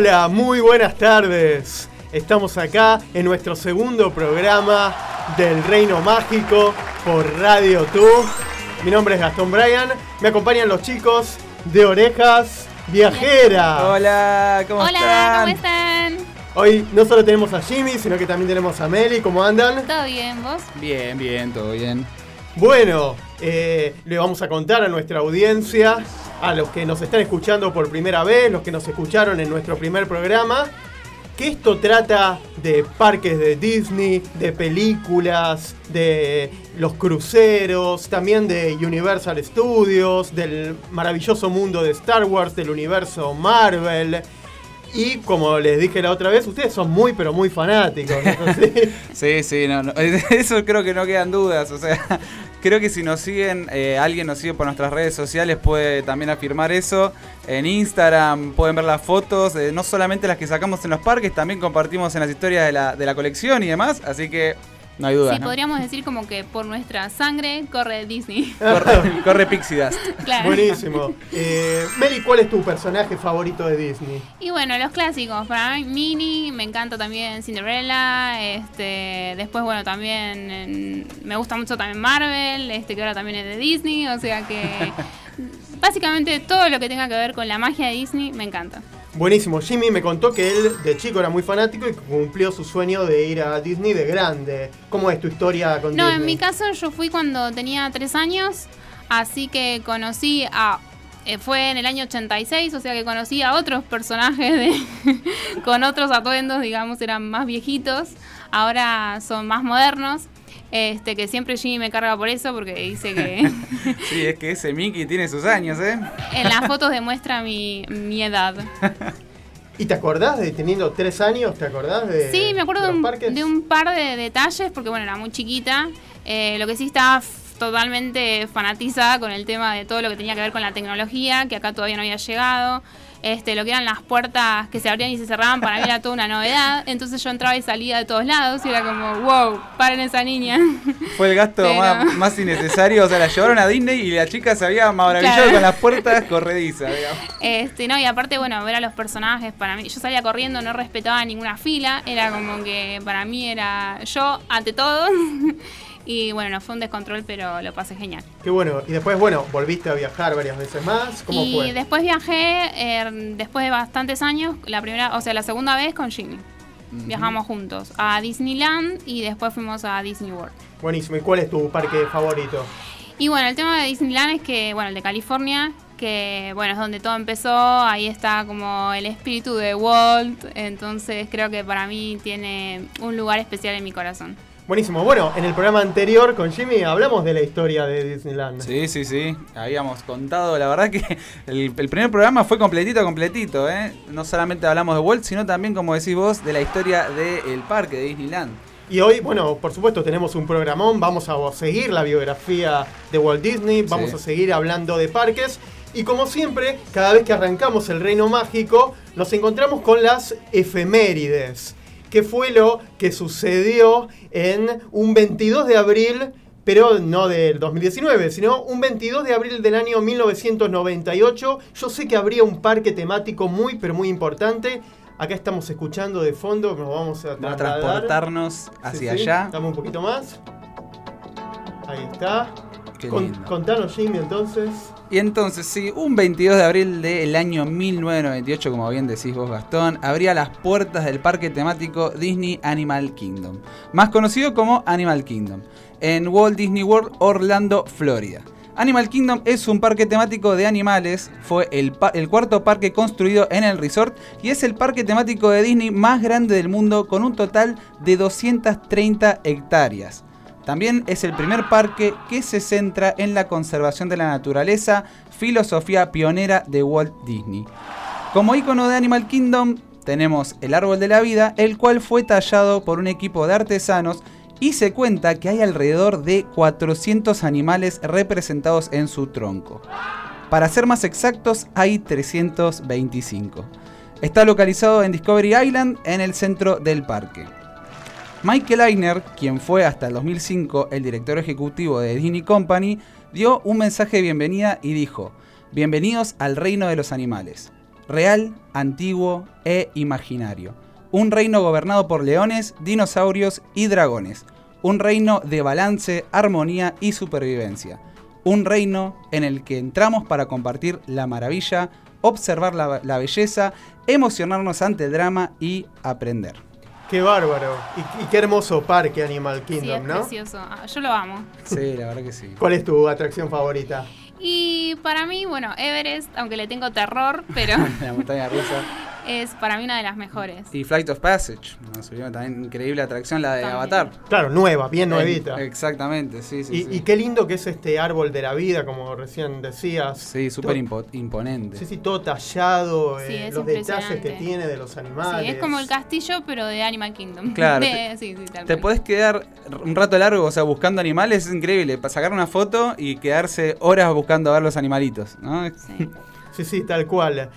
Hola, muy buenas tardes. Estamos acá en nuestro segundo programa del Reino Mágico por Radio Tú. Mi nombre es Gastón Bryan. Me acompañan los chicos de Orejas Viajeras. Hola, ¿cómo Hola, están? ¿cómo están? Hoy no solo tenemos a Jimmy, sino que también tenemos a Meli. ¿Cómo andan? ¿Todo bien, vos? Bien, bien, todo bien. Bueno, eh, le vamos a contar a nuestra audiencia, a los que nos están escuchando por primera vez, los que nos escucharon en nuestro primer programa, que esto trata de parques de Disney, de películas, de los cruceros, también de Universal Studios, del maravilloso mundo de Star Wars, del universo Marvel. Y como les dije la otra vez, ustedes son muy pero muy fanáticos. Sí, sí, no, no, eso creo que no quedan dudas. O sea, creo que si nos siguen, eh, alguien nos sigue por nuestras redes sociales puede también afirmar eso. En Instagram pueden ver las fotos, eh, no solamente las que sacamos en los parques, también compartimos en las historias de la, de la colección y demás. Así que no hay dudas. Sí, ¿no? podríamos decir como que por nuestra sangre corre Disney. Corre, corre Pixie Dust. claro. Buenísimo. Eh, Meli, ¿cuál es tu personaje favorito de Disney? Y bueno, los clásicos. Para mí, Minnie, me encanta también Cinderella. Este, después, bueno, también en- me gusta mucho también Marvel, este, que ahora también es de Disney. O sea que básicamente todo lo que tenga que ver con la magia de Disney me encanta. Buenísimo. Jimmy me contó que él de chico era muy fanático y cumplió su sueño de ir a Disney de grande. ¿Cómo es tu historia con No, Disney? en mi caso yo fui cuando tenía tres años, así que conocí a... eh, fue en el año 86, o sea que conocí a otros personajes de, con otros atuendos, digamos, eran más viejitos, ahora son más modernos. Este, que siempre Jimmy me carga por eso, porque dice que Sí, es que ese Mickey tiene sus años, ¿eh? en las fotos demuestra mi, mi edad. ¿Y te acordás de teniendo tres años? ¿Te acordás de Sí, me acuerdo de un, parques? de un par de detalles, porque bueno, era muy chiquita. Eh, lo que sí estaba totalmente fanatizada con el tema de todo lo que tenía que ver con la tecnología, que acá todavía no había llegado. Este, lo que eran las puertas que se abrían y se cerraban, para mí era toda una novedad. Entonces yo entraba y salía de todos lados y era como, wow, paren esa niña. Fue el gasto Pero- más, más innecesario. O sea, la llevaron a Disney y la chica se había maravillado Claro. con las puertas corredizas, digamos. Este, no, y aparte, bueno, ver a los personajes, para mí, yo salía corriendo, no respetaba ninguna fila, era como que para mí era yo ante todos. Y bueno, no fue un descontrol, pero lo pasé genial. Qué bueno. Y después, bueno, volviste a viajar varias veces más. ¿Cómo y fue? después viajé, eh, después de bastantes años, la primera, o sea, la segunda vez con Jimmy. Viajamos juntos a Disneyland y después fuimos a Disney World. Buenísimo. ¿Y cuál es tu parque favorito? Y bueno, el tema de Disneyland es que, bueno, el de California, que bueno, es donde todo empezó, ahí está como el espíritu de Walt, entonces creo que para mí tiene un lugar especial en mi corazón. Buenísimo. Bueno, en el programa anterior con Jimmy hablamos de la historia de Disneyland. Sí, sí, sí. Habíamos contado, la verdad que el, el primer programa fue completito, completito, ¿eh? No solamente hablamos de Walt, sino también, como decís vos, de la historia del parque de Disneyland. Y hoy, bueno, por supuesto tenemos un programón, vamos a seguir la biografía de Walt Disney, vamos Sí. a seguir hablando de parques. Y como siempre, cada vez que arrancamos el Reino Mágico, nos encontramos con las efemérides. Que fue lo que sucedió en un 22 de abril, pero no del 2019, sino un 22 de abril del año 1998. Yo sé que habría un parque temático muy, pero muy importante. Acá estamos escuchando de fondo, nos vamos a Vamos a trasladar. transportarnos Sí, hacia sí. allá. Dame un poquito más. Ahí está. Con- contanos, Jimmy, entonces. Y entonces, sí, un 22 de abril del año 1998, como bien decís vos, Gastón, abría las puertas del parque temático Disney Animal Kingdom, más conocido como Animal Kingdom, en Walt Disney World, Orlando, Florida. Animal Kingdom es un parque temático de animales, fue el cuarto parque construido en el resort y es el parque temático de Disney más grande del mundo con un total de 230 hectáreas. También es el primer parque que se centra en la conservación de la naturaleza, filosofía pionera de Walt Disney. Como icono de Animal Kingdom tenemos el árbol de la vida, el cual fue tallado por un equipo de artesanos y se cuenta que hay alrededor de 400 animales representados en su tronco. Para ser más exactos, hay 325. Está localizado en Discovery Island, en el centro del parque. Michael Eisner, quien fue hasta el 2005 el director ejecutivo de Disney Company, dio un mensaje de bienvenida y dijo, Bienvenidos al reino de los animales. real, antiguo e imaginario. Un reino gobernado por leones, dinosaurios y dragones. Un reino de balance, armonía y supervivencia. Un reino en el que entramos para compartir la maravilla, observar la, la belleza, emocionarnos ante el drama y aprender. Qué bárbaro. Y, y qué hermoso parque Animal Sí, Kingdom, es ¿no? precioso. Ah, Yo lo amo. Sí, la verdad que sí. ¿Cuál es tu atracción favorita? Y para mí, bueno, Everest, aunque le tengo terror, pero la montaña rusa. Es para mí una de las mejores. Y Flight of Passage. Nos subimos también increíble atracción, la de También. Avatar. Claro, nueva, bien nuevita. Exactamente, sí, sí. Y, sí. y qué lindo que es este árbol de la vida, como recién decías. Sí, súper impo- imponente. Sí, sí, todo tallado, Sí, eh, los detalles que tiene de los animales. Sí, es como el castillo, pero de Animal Kingdom. Claro, De- te- sí, sí, tal Te cual. podés quedar un rato largo, o sea, buscando animales, es increíble. Para sacar una foto y quedarse horas buscando a ver los animalitos, ¿no? Sí. Sí, sí, tal cual.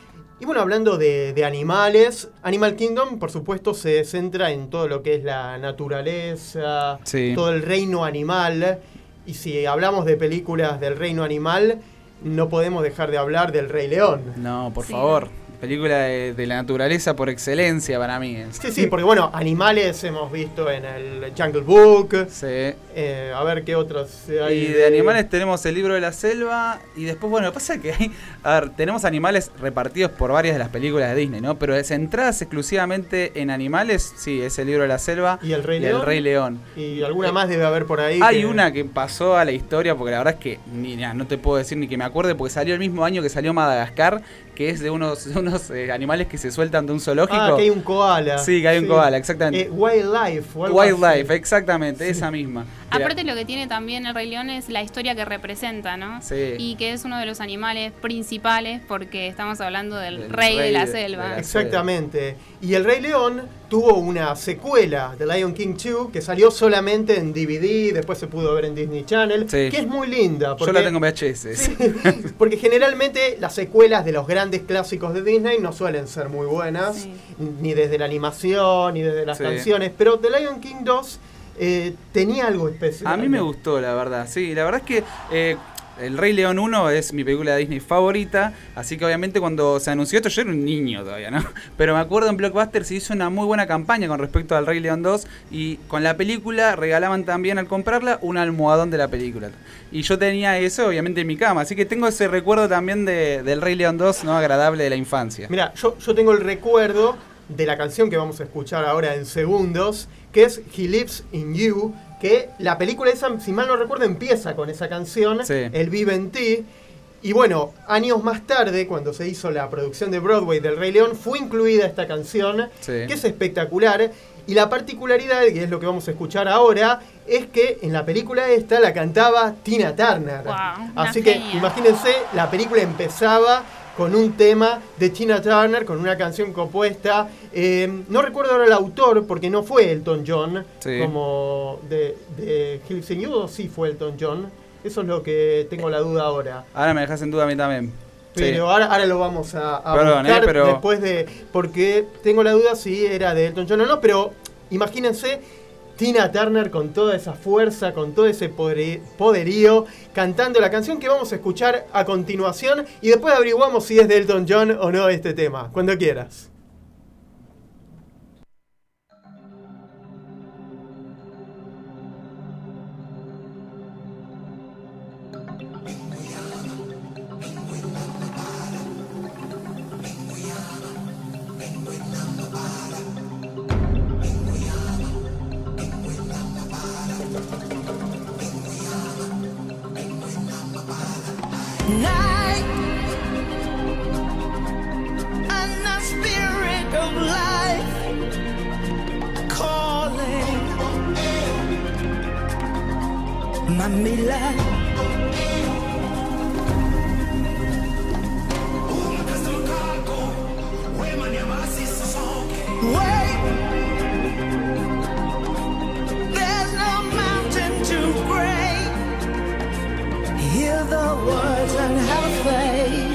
Y bueno, hablando de, de animales, Animal Kingdom, por supuesto, se centra en todo lo que es la naturaleza, Sí. todo el reino animal. Y si hablamos de películas del reino animal, no podemos dejar de hablar del Rey León. No, por Sí. favor. Película de, de la naturaleza por excelencia para mí. es. Sí, sí, porque bueno, animales hemos visto en el Jungle Book. Sí. eh, a ver qué otros hay. Y de animales tenemos el libro de la selva y después, bueno, pasa que hay, a ver, tenemos animales repartidos por varias de las películas de Disney, ¿no? Pero centradas exclusivamente en animales, sí, es el libro de la selva ¿Y el Rey y León? el Rey León. Y alguna más debe haber por ahí. Hay que- una que pasó a la historia, porque la verdad es que ni, no te puedo decir ni que me acuerde, porque salió el mismo año que salió Madagascar, que es de unos, unos eh, animales que se sueltan de un zoológico. Ah, que hay un koala. Sí, que hay un koala, exactamente. Eh, wildlife. Wildlife, así. exactamente, Sí. esa misma. Aparte lo que tiene también el Rey León es la historia que representa, ¿no? Sí. Y que es uno de los animales principales porque estamos hablando del, rey, rey de la de- selva. de la- Exactamente. Y El Rey León tuvo una secuela, The Lion King 2, que salió solamente en DVD, después se pudo ver en Disney Channel, Sí. que es muy linda. Yo Porque, la tengo en VHS. Sí, porque generalmente las secuelas de los grandes clásicos de Disney no suelen ser muy buenas, Sí. ni desde la animación, ni desde las Sí. canciones, pero The Lion King 2 eh, tenía algo especial. A mí me gustó, la verdad. Sí, la verdad es que eh, El Rey León 1 es mi película de Disney favorita. Así que obviamente cuando se anunció esto, yo era un niño todavía, ¿no? Pero me acuerdo en Blockbuster se hizo una muy buena campaña con respecto al Rey León 2. Y con la película regalaban también al comprarla un almohadón de la película. Y yo tenía eso, obviamente, en mi cama. Así que tengo ese recuerdo también de, del Rey León 2, ¿no? Agradable de la infancia. Mira, yo, yo tengo el recuerdo de la canción que vamos a escuchar ahora en segundos, que es He Lives in You, que la película esa, si mal no recuerdo, empieza con esa canción, Sí. El Vive en Ti. Y bueno, años más tarde, cuando se hizo la producción de Broadway del Rey León, fue incluida esta canción, Sí. que es espectacular. Y la particularidad, que es lo que vamos a escuchar ahora, es que en la película esta la cantaba Tina Turner. Una Así que genia. imagínense, la película empezaba con un tema de Tina Turner, con una canción compuesta. eh, no recuerdo ahora el autor, porque no fue Elton John, Sí. como de, de o sí fue Elton John. Eso es lo que tengo la duda ahora. Ahora me dejas en duda a mí también. Sí. Pero ahora, ahora lo vamos a, a Perdón, buscar eh, pero- después de. Porque tengo la duda si era de Elton John o no, pero imagínense Tina Turner con toda esa fuerza, con todo ese poderío, cantando la canción que vamos a escuchar a continuación y después averiguamos si es de Elton John o no este tema, cuando quieras. The words and have faith.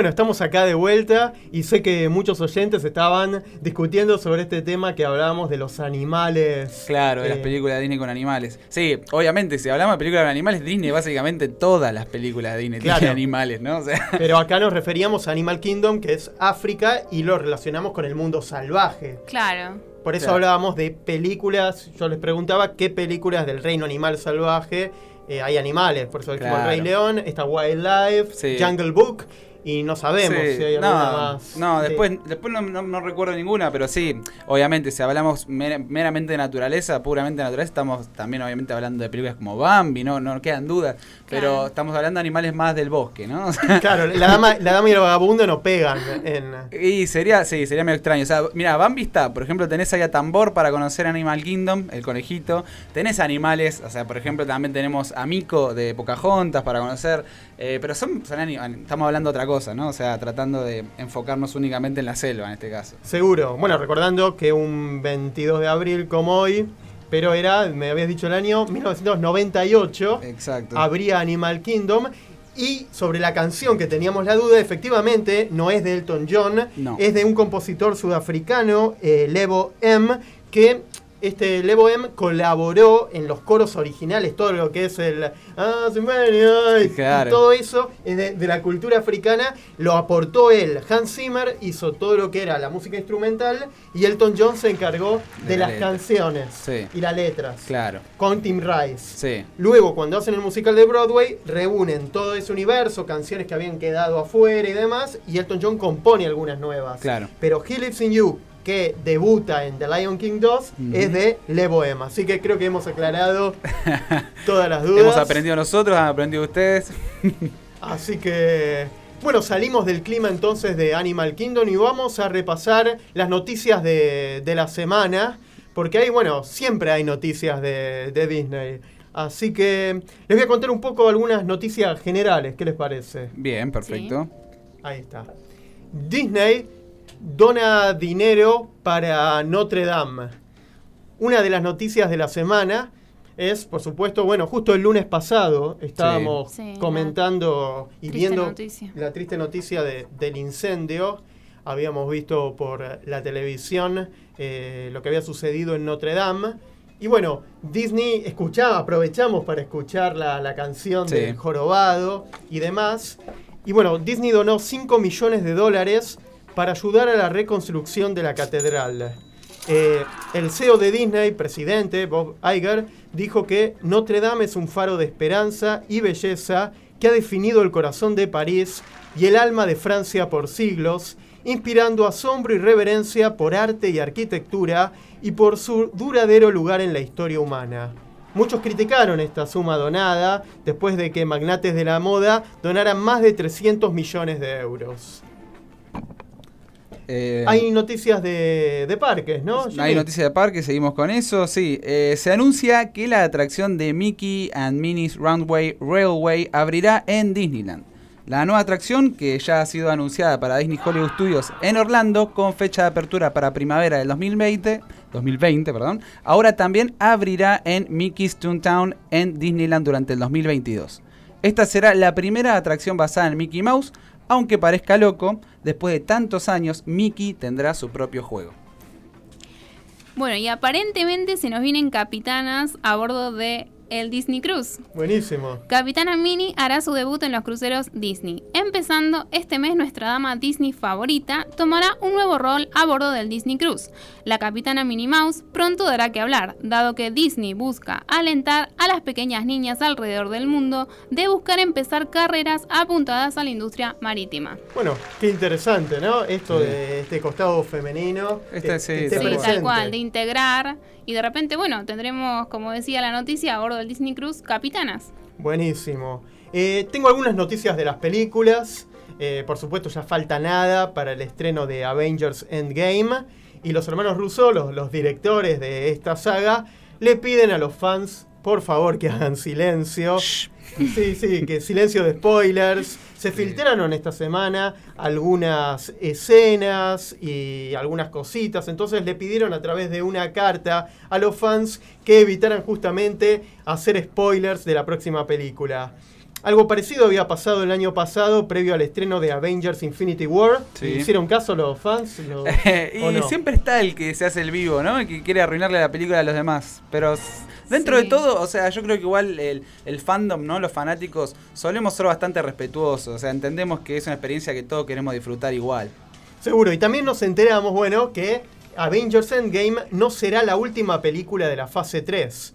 Bueno, estamos acá de vuelta y sé que muchos oyentes estaban discutiendo sobre este tema que hablábamos de los animales. Claro, de las eh, películas de Disney con animales. Sí, obviamente, si hablamos de películas con animales, Disney, básicamente todas las películas de Disney Claro. tienen animales, ¿no? O sea, Pero acá nos referíamos a Animal Kingdom, que es África, y lo relacionamos con el mundo salvaje. Claro. Por eso Claro. hablábamos de películas. Yo les preguntaba qué películas del reino animal salvaje eh, hay animales. Por eso dijimos Claro. El Rey León, está Wildlife, Sí. Jungle Book, y no sabemos Sí, si hay alguna no, más. No, Sí. después, después no, no- no recuerdo ninguna, pero sí, obviamente, si hablamos mer- meramente de naturaleza, puramente de naturaleza, estamos también obviamente hablando de películas como Bambi, no, no quedan dudas, pero estamos hablando de animales más del bosque, ¿no? O sea, Claro, la dama, la dama y el vagabundo no pegan en. Y sería, sí, sería medio extraño. O sea, mira, Bambi está, por ejemplo, tenés ahí a Tambor para conocer Animal Kingdom, el conejito. Tenés animales, o sea, por ejemplo, también tenemos a Mico de Pocahontas para conocer. eh, pero son, son estamos hablando de otra cosa, ¿no? O sea, tratando de enfocarnos únicamente en la selva en este caso. Seguro. Bueno, recordando que un 22 de abril como hoy, pero era, me habías dicho el año 1998, Exacto. habría Animal Kingdom. Y sobre la canción que teníamos la duda, efectivamente no es de Elton John, No. es de un compositor sudafricano, eh, Levo M, que este Levo M colaboró en los coros originales, todo lo que es el "Ah, se muere", y todo eso es de, de la cultura africana, lo aportó él. Hans Zimmer hizo todo lo que era la música instrumental y Elton John se encargó de, De la las letra. canciones Sí. y las letras Claro. con Tim Rice. Sí. Luego, cuando hacen el musical de Broadway, reúnen todo ese universo, canciones que habían quedado afuera y demás, y Elton John compone algunas nuevas. Claro. Pero He Lives in You, que debuta en The Lion King 2, Ujú. es de Levo Emma. Así que creo que hemos aclarado todas las dudas. Hemos aprendido nosotros, han aprendido ustedes. Así que, bueno, salimos del clima entonces de Animal Kingdom y vamos a repasar las noticias de, de la semana, porque hay, bueno, siempre hay noticias de, de Disney. Así que les voy a contar un poco algunas noticias generales, ¿qué les parece? Bien, perfecto. Ahí está. Disney dona dinero para Notre Dame. Una de las noticias de la semana es, por supuesto, bueno, justo el lunes pasado estábamos Sí. Sí, comentando y viendo noticia. la triste noticia de- del incendio. Habíamos visto por la televisión eh, lo que había sucedido en Notre Dame. Y bueno, Disney escuchaba, aprovechamos para escuchar la, la canción Sí. del jorobado y demás. Y bueno, Disney donó 5 millones de dólares para ayudar a la reconstrucción de la catedral. Eh, el CEO de Disney, presidente Bob Iger, dijo que Notre Dame es un faro de esperanza y belleza que ha definido el corazón de París y el alma de Francia por siglos, inspirando asombro y reverencia por arte y arquitectura y por su duradero lugar en la historia humana. Muchos criticaron esta suma donada después de que magnates de la moda donaran más de 300 millones de euros. Eh, Hay noticias de, de parques, ¿no? Hay noticias de parque, seguimos con eso. Sí, eh, se anuncia que la atracción de Mickey and Minnie's Runway Railway abrirá en Disneyland. La nueva atracción, que ya ha sido anunciada para Disney Hollywood Studios en Orlando, con fecha de apertura para primavera del 2020, 2020 perdón, ahora también abrirá en Mickey's Toontown en Disneyland durante el 2022. Esta será la primera atracción basada en Mickey Mouse, aunque parezca loco, después de tantos años, Mickey tendrá su propio juego. Bueno, y aparentemente se nos vienen capitanas a bordo de el Disney Cruise. Buenísimo. Capitana Minnie hará su debut en los cruceros Disney. Empezando este mes, nuestra dama Disney favorita tomará un nuevo rol a bordo del Disney Cruise. La capitana Minnie Mouse pronto dará que hablar, dado que Disney busca alentar a las pequeñas niñas alrededor del mundo de buscar empezar carreras apuntadas a la industria marítima. Bueno, qué interesante, ¿no? Esto Sí. de este costado femenino. Este que- sí, que Sí, cual. tal cual, de integrar. Y de repente, bueno, tendremos, como decía la noticia, a bordo del Disney Cruise, capitanas. Buenísimo. Eh, tengo algunas noticias de las películas. Eh, por supuesto, ya falta nada para el estreno de Avengers Endgame. Y los hermanos Russo, los, los directores de esta saga, le piden a los fans, por favor, que hagan silencio. Sí, sí, que silencio de spoilers. Se filtraron esta semana algunas escenas y algunas cositas. Entonces le pidieron a través de una carta a los fans que evitaran justamente hacer spoilers de la próxima película. Algo parecido había pasado el año pasado, previo al estreno de Avengers Infinity War. Sí. ¿Hicieron caso los fans? Lo- y ¿o no? siempre está el que se hace el vivo, ¿no? El que quiere arruinarle la película a los demás. Pero dentro Sí. de todo, o sea, yo creo que igual el, el fandom, ¿no? Los fanáticos solemos ser bastante respetuosos. O sea, entendemos que es una experiencia que todos queremos disfrutar igual. Seguro, y también nos enteramos, bueno, que Avengers Endgame no será la última película de la fase 3.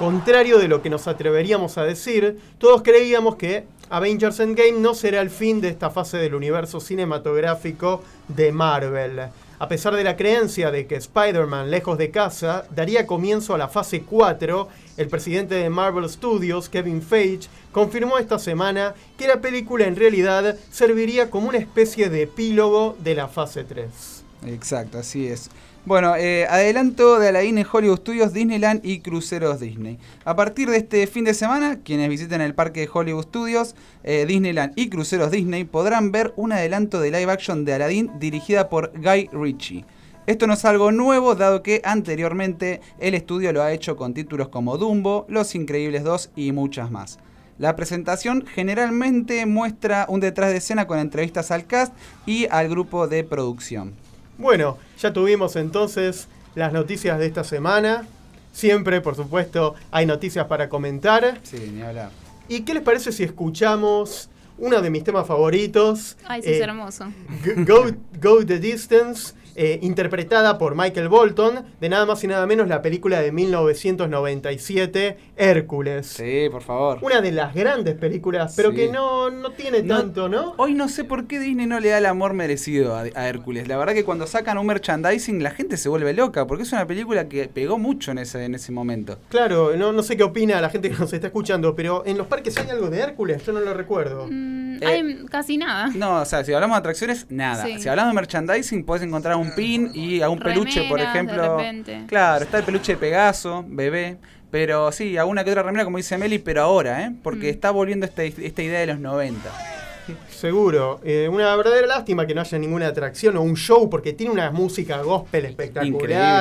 Contrario de lo que nos atreveríamos a decir, todos creíamos que Avengers Endgame no será el fin de esta fase del universo cinematográfico de Marvel. A pesar de la creencia de que Spider-Man, lejos de casa, daría comienzo a la fase 4, el presidente de Marvel Studios, Kevin Feige, confirmó esta semana que la película en realidad serviría como una especie de epílogo de la fase 3. Exacto, así es. Bueno, eh, adelanto de Aladdin en Hollywood Studios, Disneyland y Cruceros Disney. A partir de este fin de semana, quienes visiten el parque de Hollywood Studios, eh, Disneyland y Cruceros Disney podrán ver un adelanto de live action de Aladdin dirigida por Guy Ritchie. Esto no es algo nuevo, dado que anteriormente el estudio lo ha hecho con títulos como Dumbo, Los Increíbles 2 y muchas más. La presentación generalmente muestra un detrás de escena con entrevistas al cast y al grupo de producción. Bueno, ya tuvimos entonces las noticias de esta semana. Siempre, por supuesto, hay noticias para comentar. Sí, ni hablar. ¿Y qué les parece si escuchamos uno de mis temas favoritos? Ay, sí, eh, es hermoso. G- Go, Go the Distance, eh, interpretada por Michael Bolton, de nada más y nada menos la película de 1997, Hércules. Sí, por favor. Una de las grandes películas, pero Sí. que no, no tiene No- tanto, ¿no? Hoy no sé por qué Disney no le da el amor merecido a, a Hércules. La verdad que cuando sacan un merchandising la gente se vuelve loca, porque es una película que pegó mucho en ese, en ese momento. Claro, no, no sé qué opina la gente que nos está escuchando, pero en los parques hay algo de Hércules, yo no lo recuerdo. Mm, hay casi nada. No, o sea, si hablamos de atracciones, nada. Sí. Si hablamos de merchandising, puedes encontrar un pin y algún peluche, por de ejemplo. Claro, está el peluche de Pegaso, bebé. Pero sí, alguna que otra remera, como dice Meli, pero ahora, ¿eh? Porque Mm. está volviendo esta, esta idea de los 90. Seguro. Eh, una verdadera lástima que no haya ninguna atracción o un show, porque tiene una música gospel espectacular.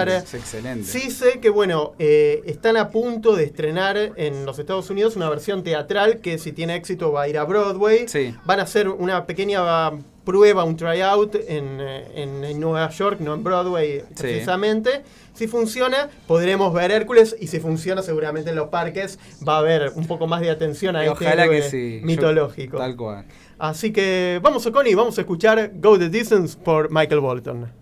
Increíble, es excelente. Sí sé que, bueno, eh, están a punto de estrenar en los Estados Unidos una versión teatral que si tiene éxito va a ir a Broadway. Sí. Van a hacer una pequeña prueba, un tryout en, eh, en- en Nueva York, no en Broadway Sí. precisamente. Si funciona, podremos ver Hércules y si funciona, seguramente en los parques va a haber un poco más de atención a Y este ojalá que héroe sí. Yo- mitológico. tal cual. Así que vamos, Connie, vamos a escuchar Go the Distance por Michael Bolton.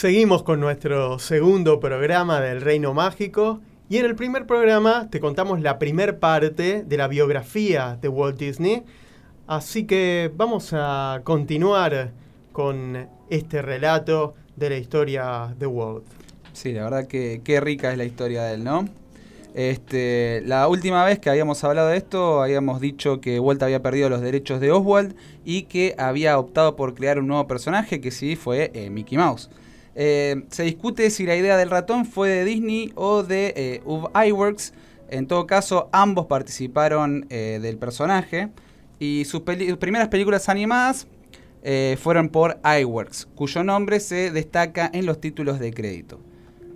Seguimos con nuestro segundo programa del Reino Mágico y en el primer programa te contamos la primer parte de la biografía de Walt Disney. Así que vamos a continuar con este relato de la historia de Walt. Sí, la verdad que qué rica es la historia de él, ¿no? Este, la última vez que habíamos hablado de esto, habíamos dicho que Walt había perdido los derechos de Oswald y que había optado por crear un nuevo personaje, que sí fue eh, Mickey Mouse. Eh, se discute si la idea del ratón fue de Disney o de eh, Ub Iwerks. En todo caso, ambos participaron eh, del personaje y sus, sus primeras películas animadas eh, fueron por Iwerks, cuyo nombre se destaca en los títulos de crédito.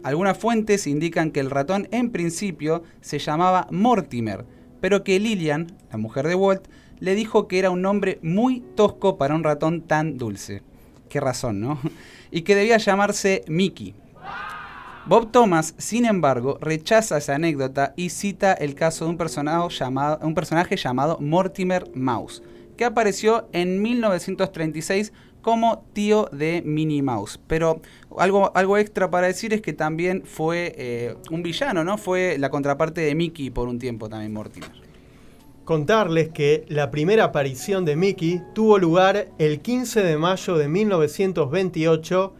Algunas fuentes indican que el ratón en principio se llamaba Mortimer, pero que Lillian, la mujer de Walt, le dijo que era un nombre muy tosco para un ratón tan dulce. Qué razón, ¿no? Y que debía llamarse Mickey. Bob Thomas, sin embargo, rechaza esa anécdota y cita el caso de un personaje llamado, Mortimer Mouse, que apareció en 1936 como tío de Minnie Mouse. Pero algo, algo extra para decir es que también fue eh, un villano, ¿no? Fue la contraparte de Mickey por un tiempo también Mortimer. Contarles que la primera aparición de Mickey tuvo lugar el 15 de mayo de 1928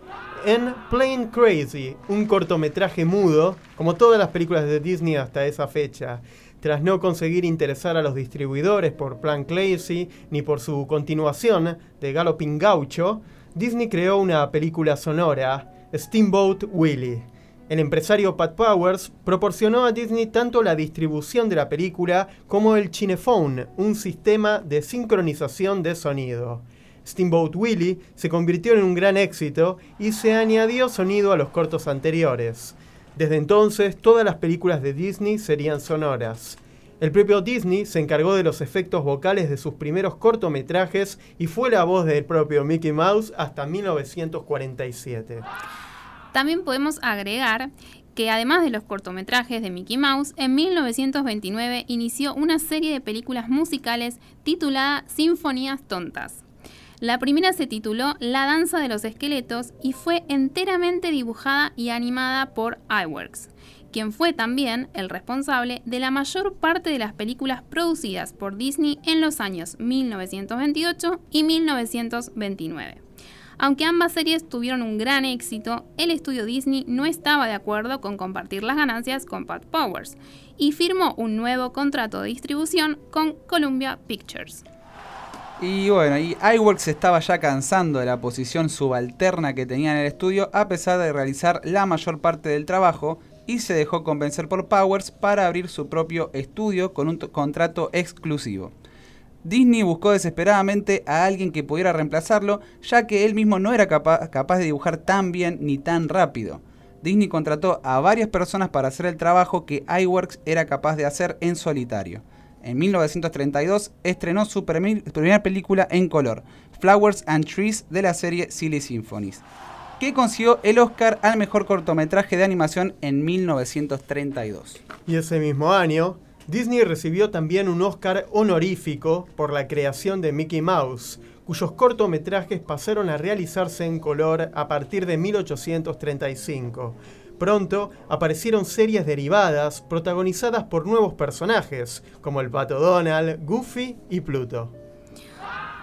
en Plain Crazy, un cortometraje mudo, como todas las películas de Disney hasta esa fecha. Tras no conseguir interesar a los distribuidores por Plain Crazy ni por su continuación de Galloping Gaucho, Disney creó una película sonora, Steamboat Willie. El empresario Pat Powers proporcionó a Disney tanto la distribución de la película como el Cinephone, un sistema de sincronización de sonido. Steamboat Willie se convirtió en un gran éxito y se añadió sonido a los cortos anteriores. Desde entonces, todas las películas de Disney serían sonoras. El propio Disney se encargó de los efectos vocales de sus primeros cortometrajes y fue la voz del propio Mickey Mouse hasta 1947. También podemos agregar que además de los cortometrajes de Mickey Mouse, en 1929 inició una serie de películas musicales titulada Sinfonías Tontas. La primera se tituló La Danza de los Esqueletos y fue enteramente dibujada y animada por iWorks, quien fue también el responsable de la mayor parte de las películas producidas por Disney en los años 1928 y 1929. Aunque ambas series tuvieron un gran éxito, el estudio Disney no estaba de acuerdo con compartir las ganancias con Pat Powers y firmó un nuevo contrato de distribución con Columbia Pictures. Y bueno, y iWorks estaba ya cansando de la posición subalterna que tenía en el estudio a pesar de realizar la mayor parte del trabajo y se dejó convencer por Powers para abrir su propio estudio con un contrato exclusivo. Disney buscó desesperadamente a alguien que pudiera reemplazarlo, ya que él mismo no era capa- capaz de dibujar tan bien ni tan rápido. Disney contrató a varias personas para hacer el trabajo que iWorks era capaz de hacer en solitario. En 1932 estrenó su primera película en color, Flowers and Trees de la serie Silly Symphonies, que consiguió el Oscar al mejor cortometraje de animación en 1932. Y ese mismo año, Disney recibió también un Oscar honorífico por la creación de Mickey Mouse, cuyos cortometrajes pasaron a realizarse en color a partir de 1835. Pronto aparecieron series derivadas protagonizadas por nuevos personajes, como el Pato Donald, Goofy y Pluto.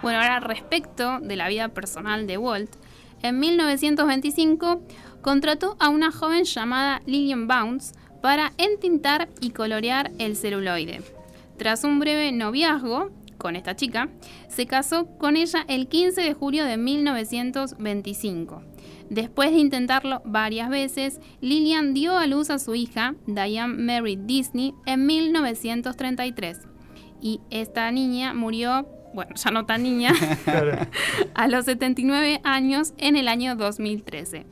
Bueno, ahora respecto de la vida personal de Walt, en 1925 contrató a una joven llamada Lillian Bounds para entintar y colorear el celuloide. Tras un breve noviazgo con esta chica, se casó con ella el 15 de julio de 1925. Después de intentarlo varias veces, Lillian dio a luz a su hija, Diane Mary Disney, en 1933. Y esta niña murió, bueno, ya no tan niña, a los 79 años en el año 2013.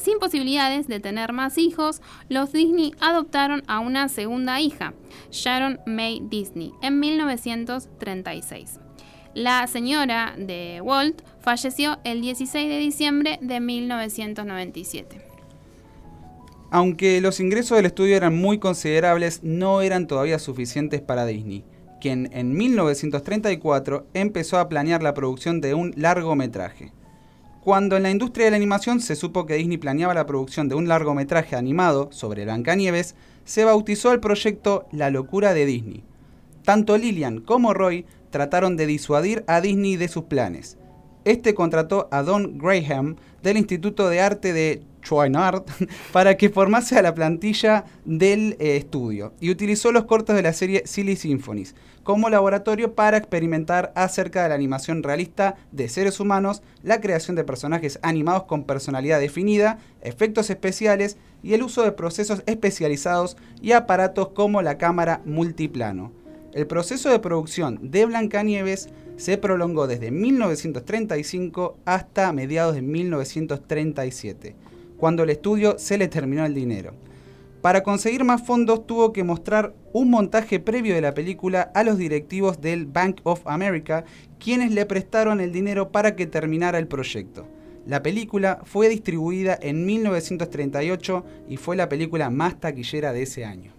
Sin posibilidades de tener más hijos, los Disney adoptaron a una segunda hija, Sharon May Disney, en 1936. La señora de Walt falleció el 16 de diciembre de 1997. Aunque los ingresos del estudio eran muy considerables, no eran todavía suficientes para Disney, quien en 1934 empezó a planear la producción de un largometraje. Cuando en la industria de la animación se supo que Disney planeaba la producción de un largometraje animado sobre Blancanieves, se bautizó el proyecto La locura de Disney. Tanto Lillian como Roy trataron de disuadir a Disney de sus planes. Este contrató a Don Graham del Instituto de Arte de Chouinard para que formase a la plantilla del eh, estudio y utilizó los cortos de la serie Silly Symphonies como laboratorio para experimentar acerca de la animación realista de seres humanos, la creación de personajes animados con personalidad definida, efectos especiales y el uso de procesos especializados y aparatos como la cámara multiplano. El proceso de producción de Blancanieves se prolongó desde 1935 hasta mediados de 1937, cuando el estudio se le terminó el dinero. Para conseguir más fondos tuvo que mostrar un montaje previo de la película a los directivos del Bank of America, quienes le prestaron el dinero para que terminara el proyecto. La película fue distribuida en 1938 y fue la película más taquillera de ese año.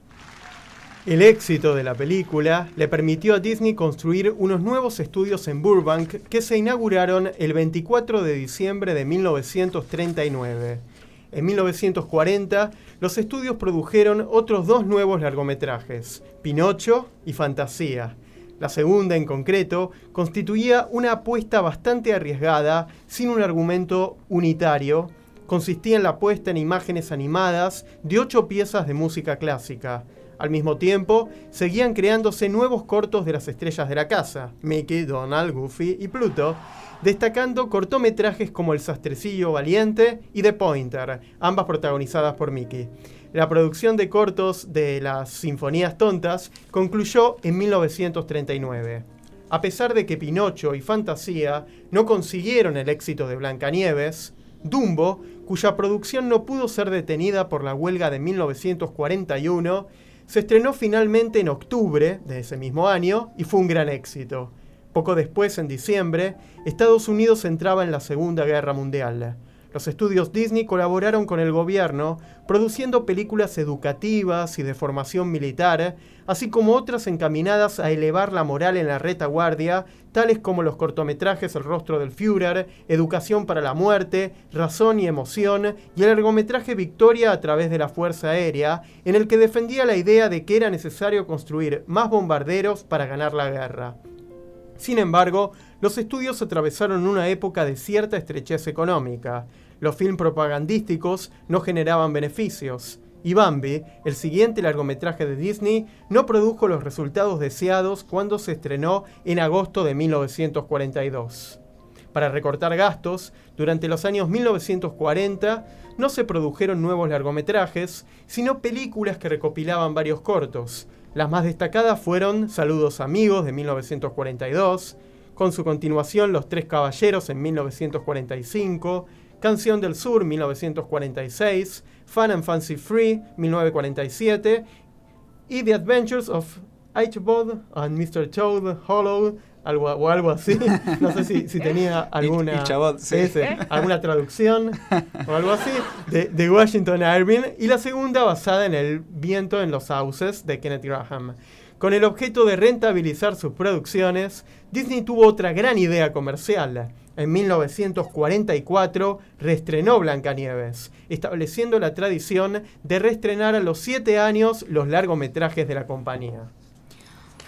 El éxito de la película le permitió a Disney construir unos nuevos estudios en Burbank que se inauguraron el 24 de diciembre de 1939. En 1940, los estudios produjeron otros dos nuevos largometrajes, Pinocho y Fantasía. La segunda, en concreto, constituía una apuesta bastante arriesgada, sin un argumento unitario. Consistía en la puesta en imágenes animadas de ocho piezas de música clásica. Al mismo tiempo, seguían creándose nuevos cortos de las estrellas de la casa, Mickey, Donald, Goofy y Pluto, destacando cortometrajes como El Sastrecillo Valiente y The Pointer, ambas protagonizadas por Mickey. La producción de cortos de las Sinfonías Tontas concluyó en 1939. A pesar de que Pinocho y Fantasía no consiguieron el éxito de Blancanieves, Dumbo, cuya producción no pudo ser detenida por la huelga de 1941, se estrenó finalmente en octubre de ese mismo año y fue un gran éxito. Poco después, en diciembre, Estados Unidos entraba en la Segunda Guerra Mundial. Los estudios Disney colaboraron con el gobierno, produciendo películas educativas y de formación militar, así como otras encaminadas a elevar la moral en la retaguardia, tales como los cortometrajes El rostro del Führer, Educación para la muerte, Razón y emoción, y el largometraje Victoria a través de la Fuerza Aérea, en el que defendía la idea de que era necesario construir más bombarderos para ganar la guerra. Sin embargo, los estudios atravesaron una época de cierta estrechez económica. Los film propagandísticos no generaban beneficios. Y Bambi, el siguiente largometraje de Disney, no produjo los resultados deseados cuando se estrenó en agosto de 1942. Para recortar gastos, durante los años 1940 no se produjeron nuevos largometrajes, sino películas que recopilaban varios cortos. Las más destacadas fueron Saludos Amigos de 1942, con su continuación Los Tres Caballeros en 1945, Canción del Sur 1946, Fun and Fancy Free 1947 y The Adventures of Ichabod and Mr. Toad Hollow algo, o algo así. No sé si, si tenía alguna, Ichabod, sí. ese, alguna traducción o algo así de, de Washington Irving y la segunda basada en El viento en los sauces de Kenneth Graham. Con el objeto de rentabilizar sus producciones, Disney tuvo otra gran idea comercial. En 1944 reestrenó Blancanieves, estableciendo la tradición de reestrenar a los 7 años los largometrajes de la compañía.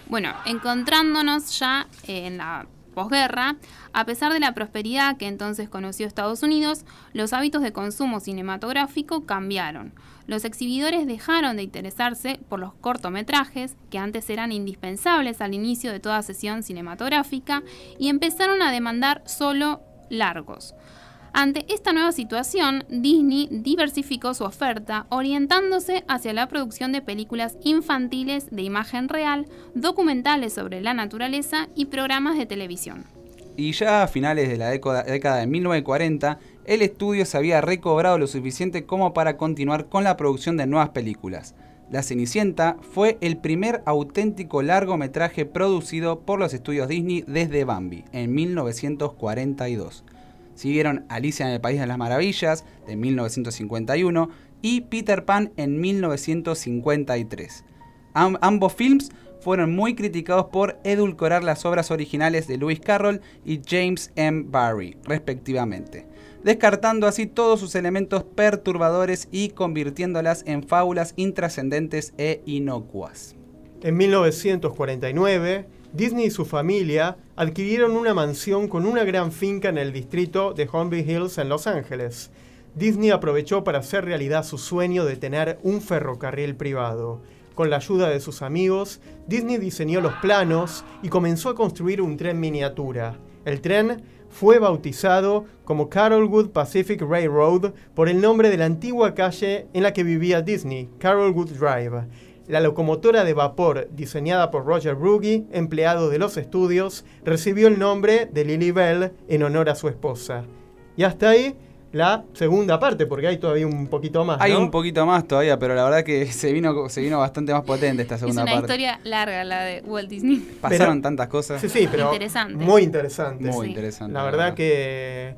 Bueno, encontrándonos ya en la posguerra, a pesar de la prosperidad que entonces conoció Estados Unidos, los hábitos de consumo cinematográfico cambiaron. Los exhibidores dejaron de interesarse por los cortometrajes, que antes eran indispensables al inicio de toda sesión cinematográfica, y empezaron a demandar solo largos. Ante esta nueva situación, Disney diversificó su oferta, orientándose hacia la producción de películas infantiles de imagen real, documentales sobre la naturaleza y programas de televisión. Y ya a finales de la década, de 1940, el estudio se había recobrado lo suficiente como para continuar con la producción de nuevas películas. La Cenicienta fue el primer auténtico largometraje producido por los estudios Disney desde Bambi, en 1942. Siguieron Alicia en el País de las Maravillas, de 1951, y Peter Pan en 1953. Am- ambos films fueron muy criticados por edulcorar las obras originales de Lewis Carroll y James M. Barrie, respectivamente, descartando así todos sus elementos perturbadores y convirtiéndolas en fábulas intrascendentes e inocuas. En 1949, Disney y su familia adquirieron una mansión con una gran finca en el distrito de Holmby Hills en Los Ángeles. Disney aprovechó para hacer realidad su sueño de tener un ferrocarril privado. Con la ayuda de sus amigos, Disney diseñó los planos y comenzó a construir un tren miniatura. El tren fue bautizado como Carolwood Pacific Railroad por el nombre de la antigua calle en la que vivía Disney, Carolwood Drive. La locomotora de vapor diseñada por Roger Brugge, empleado de los estudios, recibió el nombre de Lily Bell en honor a su esposa. Y hasta ahí la segunda parte, porque hay todavía un poquito más. Hay un poquito más todavía, pero la verdad que se vino, se vino bastante más potente esta Es segunda una parte. historia larga la de Walt Disney. Pasaron Pero- tantas cosas. Sí, sí, pero Interesante. muy interesante. Muy Sí. interesante. La verdad que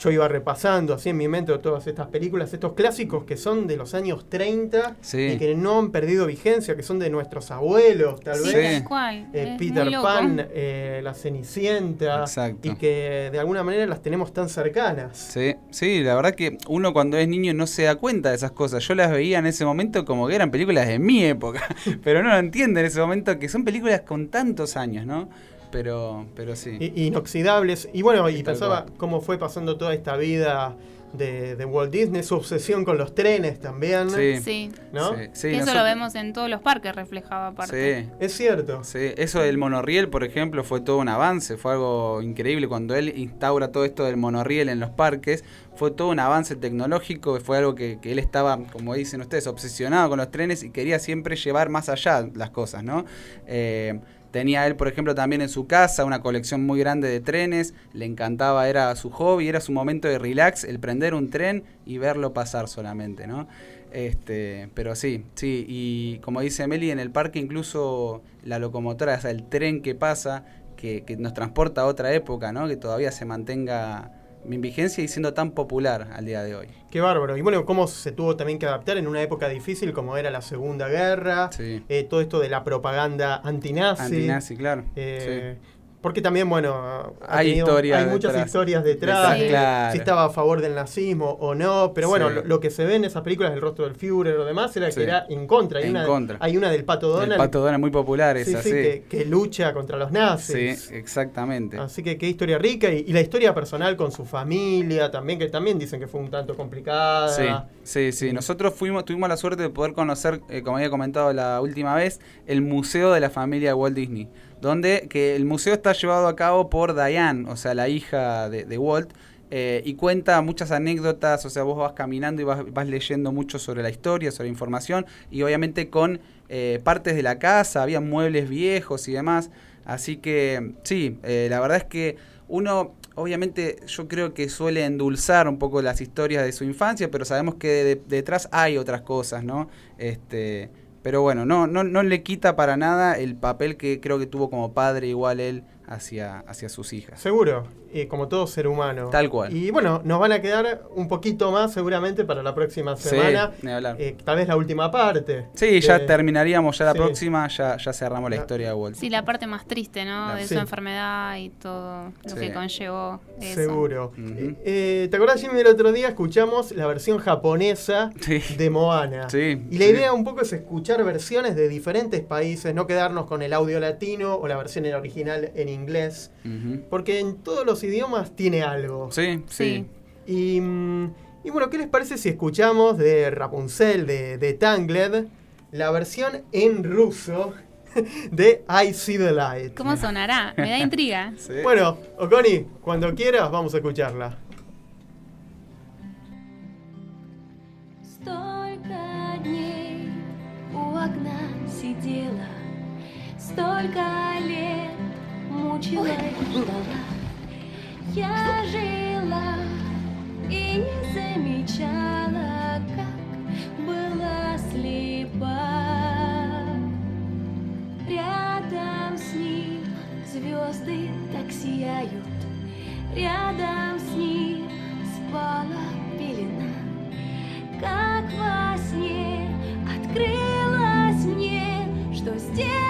yo iba repasando así en mi mente todas estas películas, estos clásicos que son de los años 30 Sí. y que no han perdido vigencia, que son de nuestros abuelos, tal Sí, vez. Cual. Eh, Peter. Pan, eh, La Cenicienta, Exacto. y que de alguna manera las tenemos tan cercanas. Sí, sí, la verdad que uno cuando es niño no se da cuenta de esas cosas. Yo las veía en ese momento como que eran películas de mi época, pero no lo entiende en ese momento que son películas con tantos años, ¿no? Pero, pero sí. Inoxidables. Y bueno, y Tal pensaba cual. cómo fue pasando toda esta vida de, de Walt Disney, su obsesión con los trenes también. Sí. Sí. ¿No? Sí, sí, Que eso nosotros- lo vemos en todos los parques reflejado aparte. Sí, Es cierto. Sí, eso del monorriel, por ejemplo, fue todo un avance, fue algo increíble cuando él instaura todo esto del monorriel en los parques, fue todo un avance tecnológico, fue algo que, que él estaba, como dicen ustedes, obsesionado con los trenes y quería siempre llevar más allá las cosas, ¿no? Eh, Tenía él, por ejemplo, también en su casa una colección muy grande de trenes, le encantaba, era su hobby, era su momento de relax, el prender un tren y verlo pasar solamente, ¿no? Este, pero sí, sí, y como dice Meli, en el parque incluso la locomotora, o sea, el tren que pasa, que, que nos transporta a otra época, ¿no? Que todavía se mantenga en vigencia y siendo tan popular al día de hoy. Qué bárbaro. Y bueno, cómo se tuvo también que adaptar en una época difícil como era la Segunda Guerra, Sí. eh, todo esto de la propaganda antinazi. Antinazi, claro. Eh, Porque también, bueno, ha Hay tenido- hay muchas detrás. historias detrás, Sí. de Claro. si estaba a favor del nazismo o no, pero bueno, Sí. lo, lo que se ve en esas películas, el rostro del Führer o demás, era Sí. que era en contra. Hay, En una, contra. hay una del Pato sí. Donald, El pato Donald muy popular sí, esa, sí, sí. Que, que lucha contra los Sí, nazis. exactamente. Así que qué historia rica y, y la historia personal con su familia también, que también dicen que fue un tanto complicada. Sí, sí, sí. Nosotros fuimos, tuvimos la suerte de poder conocer, eh, como había comentado la última vez, el museo de la familia de Walt Disney, donde que el museo está llevado a cabo por Diane, o sea, la hija de, de Walt. eh, y cuenta muchas anécdotas, o sea, vos vas caminando y vas, leyendo mucho sobre la historia, sobre información, y obviamente con eh, partes de la casa, había muebles viejos y demás. Así que sí, eh, la verdad es que uno, obviamente, yo creo que suele endulzar un poco las historias de su infancia, pero sabemos que de- detrás hay otras cosas, ¿no? Este, pero bueno, no, no, no le quita para nada el papel que creo que tuvo como padre igual él hacia, hacia sus hijas. Seguro, eh, como todo ser humano. Tal cual. Y bueno, nos van a quedar un poquito más seguramente para la próxima semana. Eh, tal vez la última parte. Sí, ya De- terminaríamos ya la sí. próxima, ya, ya cerramos la La- historia de Walt. Sí, la parte más triste, ¿no? La- de Sí. su enfermedad y todo lo Sí. que conllevó eso. Seguro. Eh, eh, ¿Te acordás, Jimmy, el otro día escuchamos la versión japonesa Sí. de Moana? Sí, Y la sí. idea un poco es escuchar versiones de diferentes países, no quedarnos con el audio latino o la versión en original en inglés, Ujú. porque en todos los idiomas tiene algo. Sí, sí. Sí. Y, mm, y bueno, ¿qué les parece si escuchamos de Rapunzel, de, de Tangled, la versión en ruso de I See the Light? ¿Cómo sonará? Me da intriga. Sí. Bueno, Oconi, cuando quieras vamos a escucharla. Столько дней лет мучилась, ждала. Я жила и не замечала, как была слепа. Рядом с ним звезды так сияют, рядом с ним спала пелена. Как во сне открылось мне, что здесь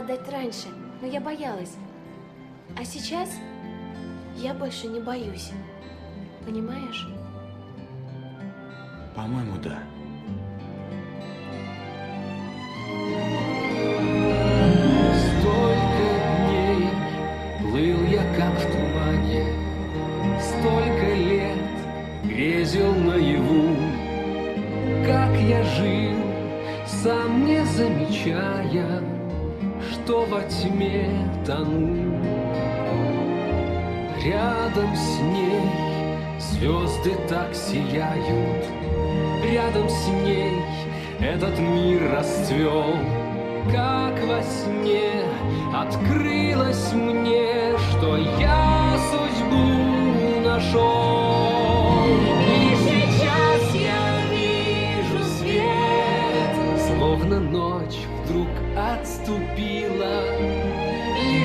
отдать раньше, но я боялась. А сейчас я больше не боюсь. Понимаешь? По-моему, да. Столько дней плыл я как в тумане, Столько лет грезил наяву, Как я жил, сам не замечая, Что во тьме тону. Рядом с ней звезды так сияют, Рядом с ней этот мир расцвел, Как во сне открылось мне, Что я судьбу нашел. И сейчас я вижу свет, Словно ночь вдруг отступила.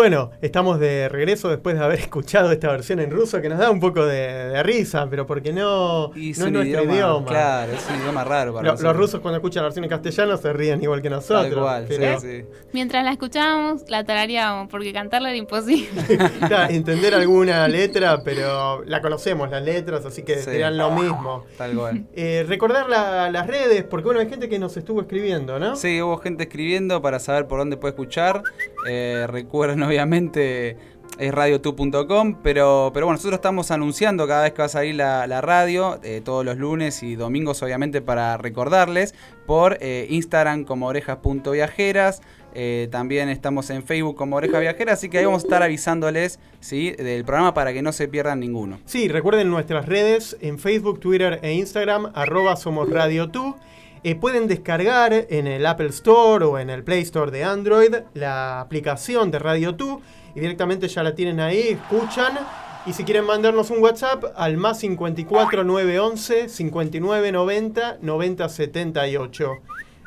Bueno, estamos de regreso después de haber escuchado esta versión en ruso que nos da un poco de, de risa, pero porque no, Y no es nuestro idioma. Claro, es un idioma raro para Lo- los rusos cuando escuchan la versión en castellano se ríen igual que nosotros. Tal cual, pero- sí, sí. Mientras la escuchábamos, la tarareábamos, porque cantarla era imposible. Claro, entender alguna letra, pero la conocemos las letras, así que Sí. dirán lo mismo. Tal cual. Eh, recordar la- las redes, porque bueno, hay gente que nos estuvo escribiendo, ¿no? Sí, hubo gente escribiendo para saber por dónde puede escuchar. Eh, recuerden, obviamente, es radiotu.com, pero, pero bueno, nosotros estamos anunciando cada vez que va a salir la, la radio, eh, todos los lunes y domingos, obviamente, para recordarles, por eh, Instagram como orejas.viajeras. también estamos en Facebook como Orejas Viajeras, así que ahí vamos a estar avisándoles ¿sí? del programa para que no se pierdan ninguno. Sí, recuerden nuestras redes en Facebook, Twitter e Instagram, arroba somos Radio. Eh, pueden descargar en el Apple Store o en el Play Store de Android la aplicación de Radio Tú y directamente ya la tienen ahí, escuchan. Y si quieren mandarnos un WhatsApp al más 54 911 59 90 90 78.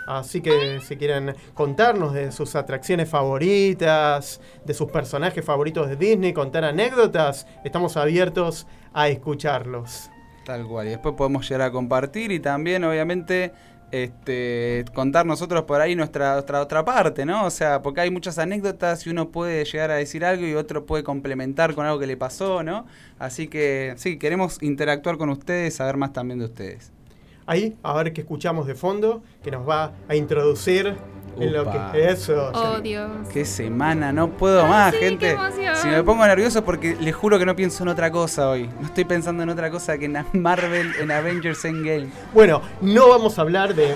Así que si quieren contarnos de sus atracciones favoritas, de sus personajes favoritos de Disney, contar anécdotas, estamos abiertos a escucharlos. Tal cual. Y después podemos llegar a compartir y también, obviamente, este, contar nosotros por ahí nuestra, otra parte, ¿no? O sea, porque hay muchas anécdotas y uno puede llegar a decir algo y otro puede complementar con algo que le pasó, ¿no? Así que sí, queremos interactuar con ustedes, saber más también de ustedes. Ahí, a ver qué escuchamos de fondo, que nos va a introducir en lo que eso. Oh, Dios. Qué semana, no puedo Ay, más, sí, qué gente. emoción. Si me pongo nervioso porque les juro que no pienso en otra cosa hoy. No estoy pensando en otra cosa que en Marvel, en Avengers Endgame. Bueno, no vamos a hablar de, de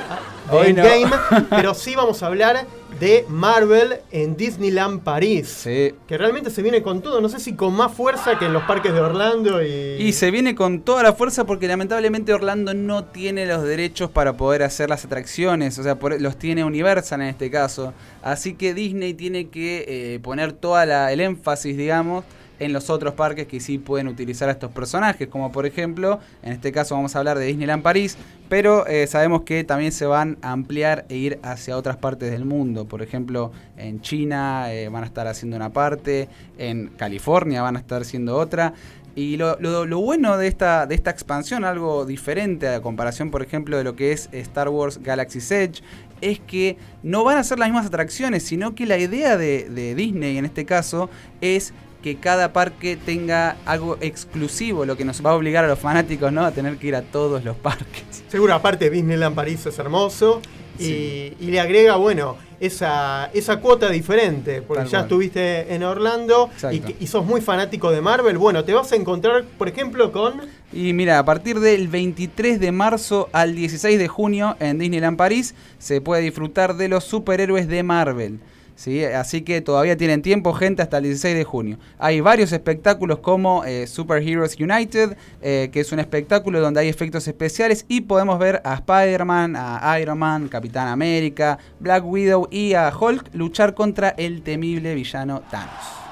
no. Endgame, pero sí vamos a hablar de Marvel en Disneyland París. Sí. Que realmente se viene con todo, no sé si con más fuerza que en los parques de Orlando y... Y se viene con toda la fuerza porque lamentablemente Orlando no tiene los derechos para poder hacer las atracciones, o sea, por- los tiene Universal en este caso. Así que Disney tiene que eh, poner todo el énfasis, digamos, en los otros parques que sí pueden utilizar a estos personajes, como por ejemplo, en este caso vamos a hablar de Disneyland París, pero eh, sabemos que también se van a ampliar e ir hacia otras partes del mundo. Por ejemplo, en China eh, van a estar haciendo una parte, en California van a estar haciendo otra. Y lo, bueno de esta, expansión, algo diferente a comparación, por ejemplo, de lo que es Star Wars Galaxy's Edge, es que no van a ser las mismas atracciones, sino que la idea de, Disney en este caso es que cada parque tenga algo exclusivo, lo que nos va a obligar a los fanáticos a tener que ir a todos los parques. Seguro, aparte Disneyland París es hermoso y, Sí. y le agrega, bueno, esa, esa cuota diferente, porque Tal ya cual. estuviste en Orlando y, y sos muy fanático de Marvel, bueno, te vas a encontrar, por ejemplo, con... Y mira, a partir del 23 de marzo al 16 de junio en Disneyland París se puede disfrutar de los superhéroes de Marvel. ¿Sí? Así que todavía tienen tiempo, gente, hasta el 16 de junio. Hay varios espectáculos como eh, Super Heroes United, eh, que es un espectáculo donde hay efectos especiales y podemos ver a Spider-Man, a Iron Man, Capitán América, Black Widow y a Hulk luchar contra el temible villano Thanos.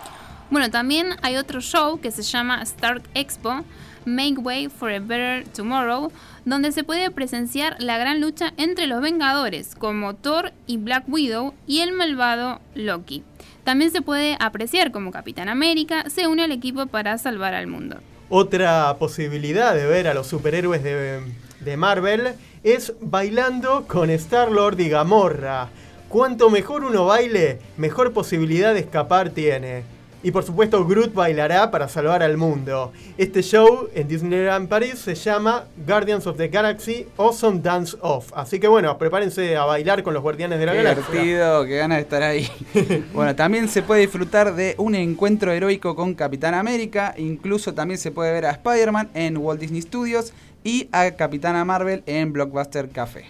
Bueno, también hay otro show que se llama Stark Expo, Make Way for a Better Tomorrow, donde se puede presenciar la gran lucha entre los Vengadores, como Thor y Black Widow, y el malvado Loki. También se puede apreciar como Capitán América se une al equipo para salvar al mundo. Otra posibilidad de ver a los superhéroes de, de Marvel es bailando con Star-Lord y Gamorra. Cuanto mejor uno baile, mejor posibilidad de escapar tiene. Y por supuesto Groot bailará para salvar al mundo. Este show en Disneyland París se llama Guardians of the Galaxy Awesome Dance Off. Así que bueno, prepárense a bailar con los Guardianes de la Qué Galaxia. divertido, qué ganas de estar ahí. bueno, también se puede disfrutar de un encuentro heroico con Capitán América. Incluso también se puede ver a Spider-Man en Walt Disney Studios y a Capitana Marvel en Blockbuster Café.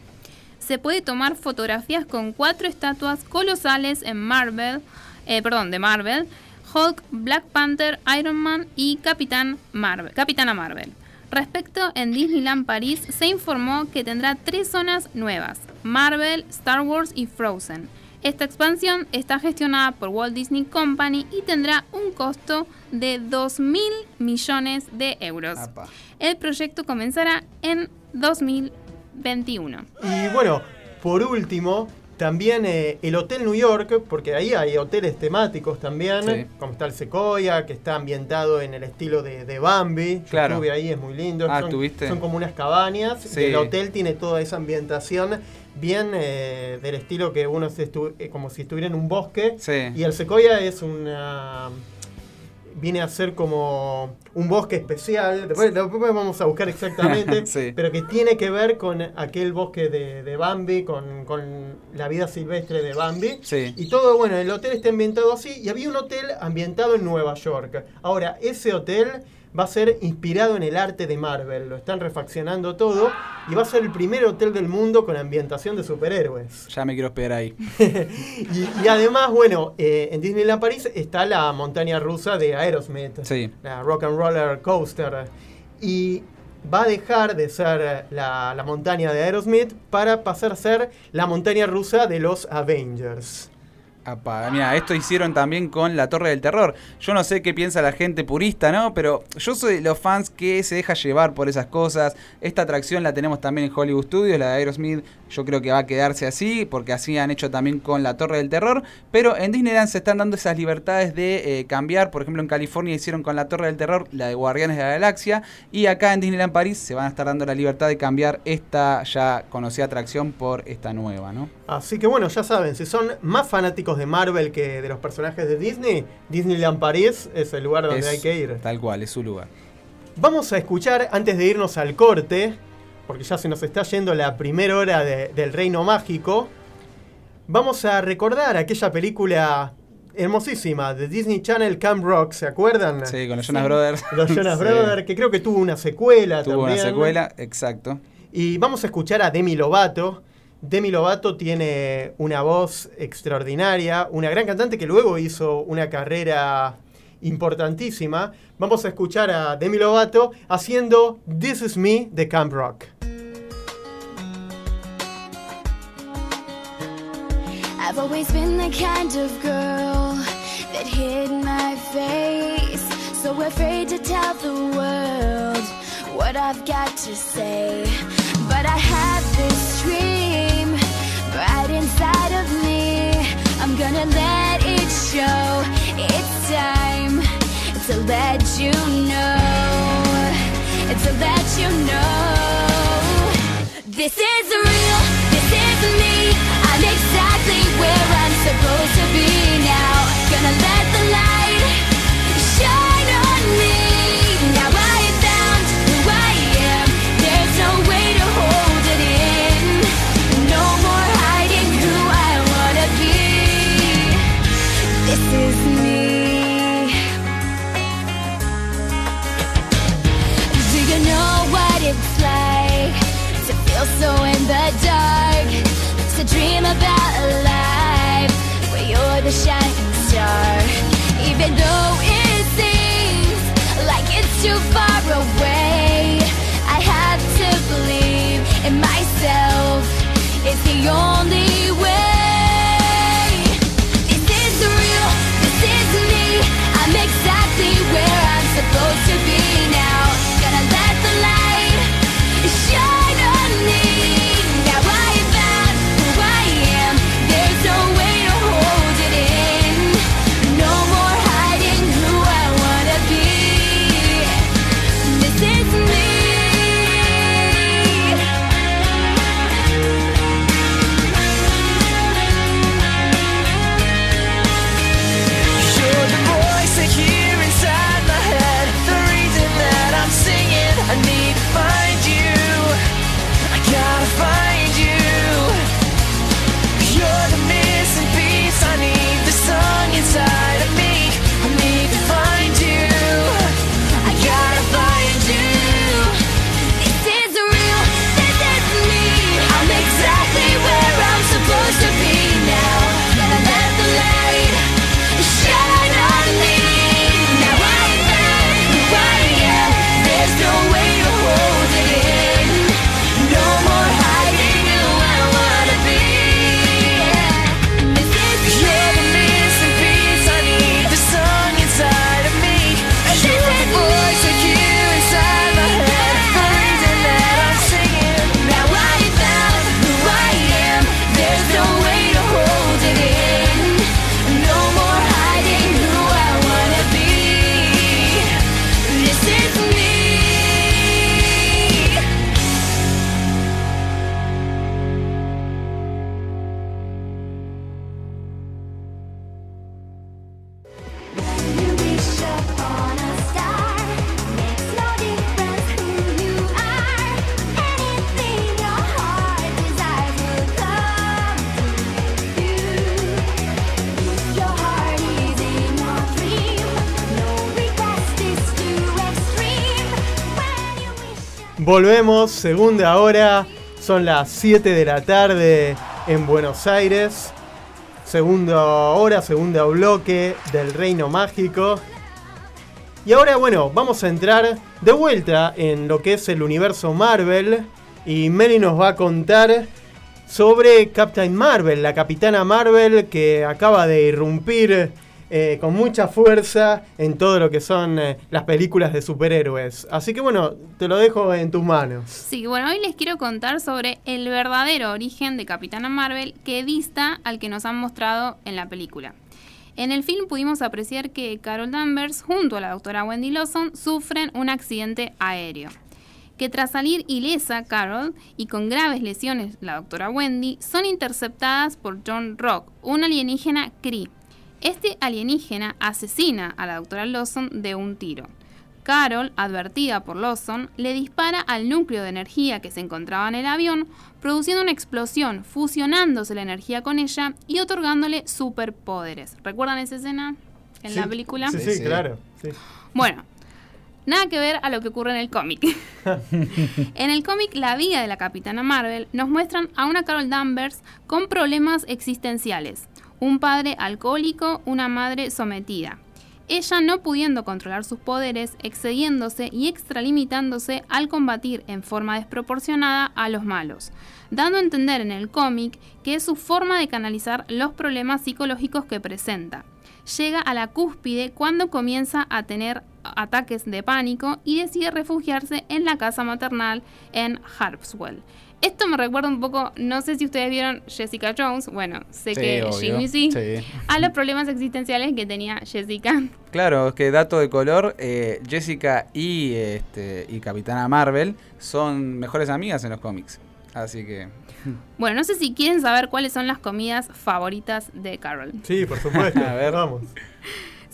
Se puede tomar fotografías con cuatro estatuas colosales en Marvel, eh, perdón, de Marvel, Hulk, Black Panther, Iron Man y Capitán Marvel, Capitana Marvel. Respecto en Disneyland París, se informó que tendrá tres zonas nuevas, Marvel, Star Wars y Frozen. Esta expansión está gestionada por Walt Disney Company y tendrá un costo de 2 mil millones de euros. Apa. El proyecto comenzará en 2021. Y bueno, por último, también eh, el Hotel New York, porque ahí hay hoteles temáticos también, Sí. como está el Sequoia, que está ambientado en el estilo de, de Bambi. Yo Claro. estuve ahí, es muy lindo. Ah, son, ¿tuviste? son como unas cabañas. Sí. Y el hotel tiene toda esa ambientación bien eh, del estilo que uno se estu- eh, como si estuviera en un bosque. Sí. Y el Sequoia es una viene a ser como un bosque especial. Después, después vamos a buscar exactamente. Sí. Pero que tiene que ver con aquel bosque de, de Bambi, con, con la vida silvestre de Bambi. Sí. Y todo, bueno, el hotel está ambientado así. Y había un hotel ambientado en Nueva York. Ahora, ese hotel va a ser inspirado en el arte de Marvel. Lo están refaccionando todo. Y va a ser el primer hotel del mundo con ambientación de superhéroes. Ya me quiero esperar ahí. Y, y además, bueno, eh, en Disneyland París está la montaña rusa de Aerosmith, Sí. la Rock and Roller Coaster. Y va a dejar de ser la, la montaña de Aerosmith para pasar a ser la montaña rusa de los Avengers. Mira, esto hicieron también con la Torre del Terror. Yo no sé qué piensa la gente purista, ¿no? Pero yo soy de los fans que se deja llevar por esas cosas. Esta atracción la tenemos también en Hollywood Studios, la de Aerosmith. Yo creo que va a quedarse así, porque así han hecho también con la Torre del Terror. Pero en Disneyland se están dando esas libertades de eh, cambiar. Por ejemplo, en California hicieron con la Torre del Terror la de Guardianes de la Galaxia. Y acá en Disneyland París se van a estar dando la libertad de cambiar esta ya conocida atracción por esta nueva, ¿no? Así que bueno, ya saben, si son más fanáticos de Marvel que de los personajes de Disney, Disneyland París es el lugar donde Es hay que ir. Tal cual, es su lugar. Vamos a escuchar, antes de irnos al corte, porque ya se nos está yendo la primera hora de- del Reino Mágico, vamos a recordar aquella película hermosísima de Disney Channel Camp Rock, ¿se acuerdan? Sí, con los Jonas Brothers. Los Jonas Sí. Brothers, que creo que tuvo una secuela Tuvo también. una secuela, exacto. Y vamos a escuchar a Demi Lovato. Demi Lovato tiene una voz extraordinaria, una gran cantante que luego hizo una carrera importantísima. Vamos a escuchar a Demi Lovato haciendo This Is Me de Camp Rock. I've always been the kind of girl that hid my face. So afraid to tell the world what I've got to say. But I have this dream right inside of me. I'm gonna let it show. It's time to let you know. It's to let you know. This is real, this is me. I'm exactly where I'm supposed to be now. About where you're the shining star. Even though it seems like it's too far away, I have to believe in myself. It's the only Volvemos, segunda hora, son las 7 de la tarde en Buenos Aires. Segunda hora, segunda bloque del Reino Mágico. Y ahora, bueno, vamos a entrar de vuelta en lo que es el universo Marvel. Y Mary nos va a contar sobre Captain Marvel, la capitana Marvel que acaba de irrumpir eh, con mucha fuerza en todo lo que son eh, las películas de superhéroes. Así que bueno, te lo dejo en tus manos. Sí, bueno, hoy les quiero contar sobre el verdadero origen de Capitana Marvel que dista al que nos han mostrado en la película. En el film pudimos apreciar que Carol Danvers junto a la doctora Wendy Lawson sufren un accidente aéreo. Que tras salir ilesa Carol y con graves lesiones la doctora Wendy son interceptadas por John Rock, un alienígena Kree. Este alienígena asesina a la doctora Lawson de un tiro. Carol, advertida por Lawson, le dispara al núcleo de energía que se encontraba en el avión, produciendo una explosión, fusionándose la energía con ella y otorgándole superpoderes. ¿Recuerdan esa escena en Sí, la película? Sí, sí, Sí. claro. sí. Bueno, nada que ver a lo que ocurre en el cómic. en el cómic La vida de la Capitana Marvel nos muestran a una Carol Danvers con problemas existenciales. Un padre alcohólico, una madre sometida. Ella no pudiendo controlar sus poderes, excediéndose y extralimitándose al combatir en forma desproporcionada a los malos, dando a entender en el cómic que es su forma de canalizar los problemas psicológicos que presenta llega a la cúspide cuando comienza a tener ataques de pánico y decide refugiarse en la casa maternal en Harpswell. Esto me recuerda un poco, no sé si ustedes vieron Jessica Jones, bueno, sé Sí, que obvio. Jimmy sí, Sí. a los problemas existenciales que tenía Jessica. Claro, es que dato de color, eh, Jessica y, este, y Capitana Marvel son mejores amigas en los cómics. Así que... Bueno, no sé si quieren saber cuáles son las comidas favoritas de Carol. Sí, por supuesto. A ver. vamos.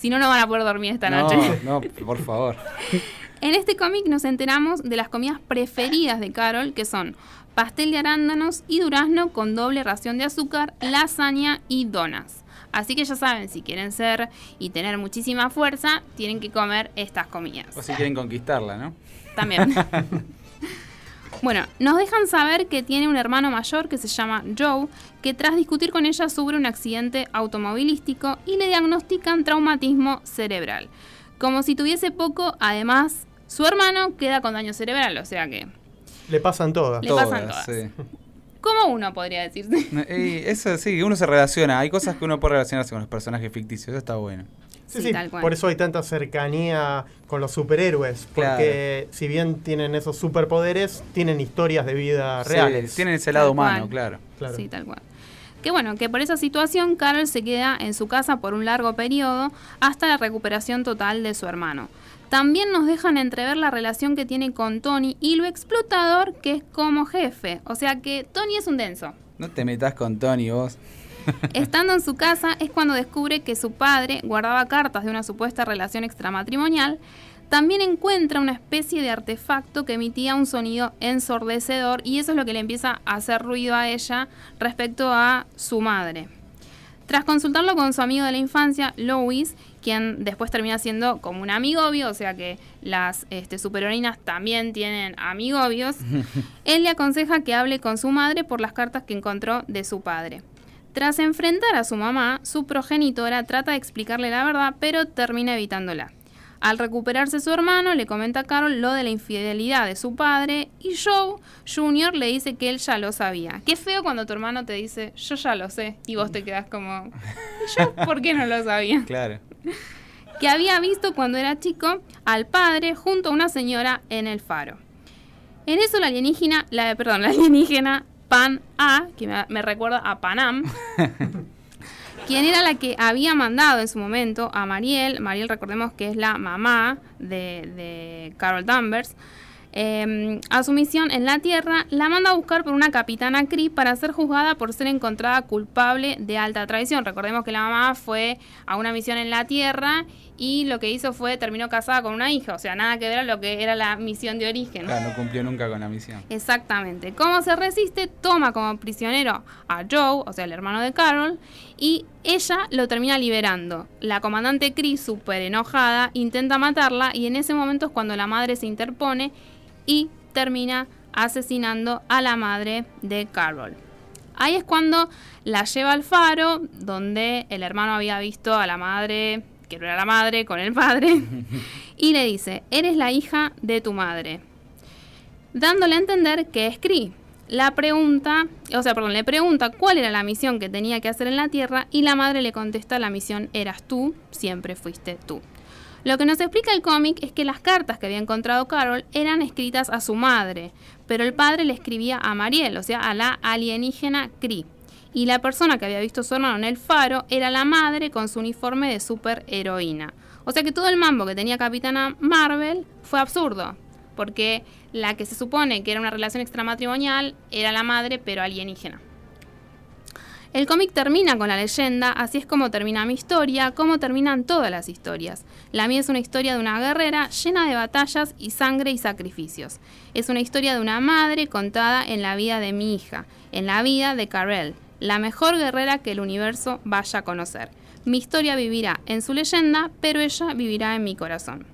Si no, no van a poder dormir esta no, noche. no, por favor. En este cómic nos enteramos de las comidas preferidas de Carol, que son pastel de arándanos y durazno con doble ración de azúcar, lasaña y donas. Así que ya saben, si quieren ser y tener muchísima fuerza, tienen que comer estas comidas. O si quieren conquistarla, ¿no? También. Bueno, nos dejan saber que tiene un hermano mayor que se llama Joe, que tras discutir con ella sufre un accidente automovilístico y le diagnostican traumatismo cerebral. Como si tuviese poco, además, su hermano queda con daño cerebral, o sea que, Le pasan todas. Le pasan todas. sí. como uno podría decirse. Eso sí, uno se relaciona. Hay cosas que uno puede relacionarse con los personajes ficticios. Eso está bueno. Sí, Sí, sí, tal cual. por eso hay tanta cercanía con los superhéroes, porque si bien tienen esos superpoderes, tienen historias de vida Sí, reales. tienen ese lado Tal humano, claro. Claro. Sí, tal cual. Que bueno, que por esa situación Carol se queda en su casa por un largo periodo hasta la recuperación total de su hermano. También nos dejan entrever la relación que tiene con Tony y lo explotador que es como jefe. O sea que Tony es un denso. No te metas con Tony vos. Estando en su casa es cuando descubre que su padre guardaba cartas de una supuesta relación extramatrimonial. También encuentra una especie de artefacto que emitía un sonido ensordecedor y eso es lo que le empieza a hacer ruido a ella respecto a su madre. Tras consultarlo con su amigo de la infancia, Lois, quien después termina siendo como un amigovio, o sea que las este, superheroínas también tienen amigobios, él le aconseja que hable con su madre por las cartas que encontró de su padre. Tras enfrentar a su mamá, su progenitora trata de explicarle la verdad, pero termina evitándola. Al recuperarse su hermano, le comenta a Carol lo de la infidelidad de su padre y Joe Jr. le dice que él ya lo sabía. Qué feo cuando tu hermano te dice, yo ya lo sé, y vos te quedás como, ¿y yo por qué no lo sabía? Claro. que había visto cuando era chico al padre junto a una señora en el faro. En eso la alienígena, la, perdón, la alienígena Pan A, que me, me recuerda a Panam, quien era la que había mandado en su momento a Mariel, Mariel recordemos que es la mamá de, de Carol Danvers, eh, a su misión en la Tierra, la manda a buscar por una capitana Cree para ser juzgada por ser encontrada culpable de alta traición. Recordemos que la mamá fue a una misión en la Tierra y lo que hizo fue terminó casada con una hija, o sea, nada que ver a lo que era la misión de origen. Claro, no cumplió nunca con la misión. Exactamente. ¿Cómo se resiste? Toma como prisionero a Joe, o sea, el hermano de Carol, y ella lo termina liberando. La comandante Chris, súper enojada, intenta matarla y en ese momento es cuando la madre se interpone y termina asesinando a la madre de Carol. Ahí es cuando la lleva al faro, donde el hermano había visto a la madre, que no era la madre, con el padre, y le dice, eres la hija de tu madre dándole a entender que es Cree. La pregunta, o sea, perdón, le pregunta cuál era la misión que tenía que hacer en la Tierra y la madre le contesta la misión eras tú, siempre fuiste tú. Lo que nos explica el cómic es que las cartas que había encontrado Carol eran escritas a su madre, pero el padre le escribía a Mariel, o sea, a la alienígena Cree. Y la persona que había visto su hermano en el faro era la madre con su uniforme de superheroína. O sea que todo el mambo que tenía Capitana Marvel fue absurdo, porque la que se supone que era una relación extramatrimonial era la madre, pero alienígena. El cómic termina con la leyenda, así es como termina mi historia, como terminan todas las historias. La mía es una historia de una guerrera llena de batallas y sangre y sacrificios. Es una historia de una madre contada en la vida de mi hija, en la vida de Carell, la mejor guerrera que el universo vaya a conocer. Mi historia vivirá en su leyenda, pero ella vivirá en mi corazón.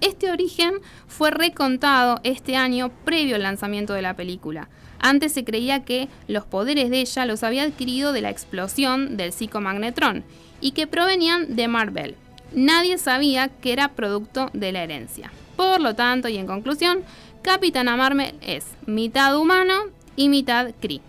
Este origen fue recontado este año previo al lanzamiento de la película. Antes se creía que los poderes de ella los había adquirido de la explosión del psicomagnetrón y que provenían de Marvel. Nadie sabía que era producto de la herencia. Por lo tanto, y en conclusión, Capitana Marvel es mitad humano y mitad Kree.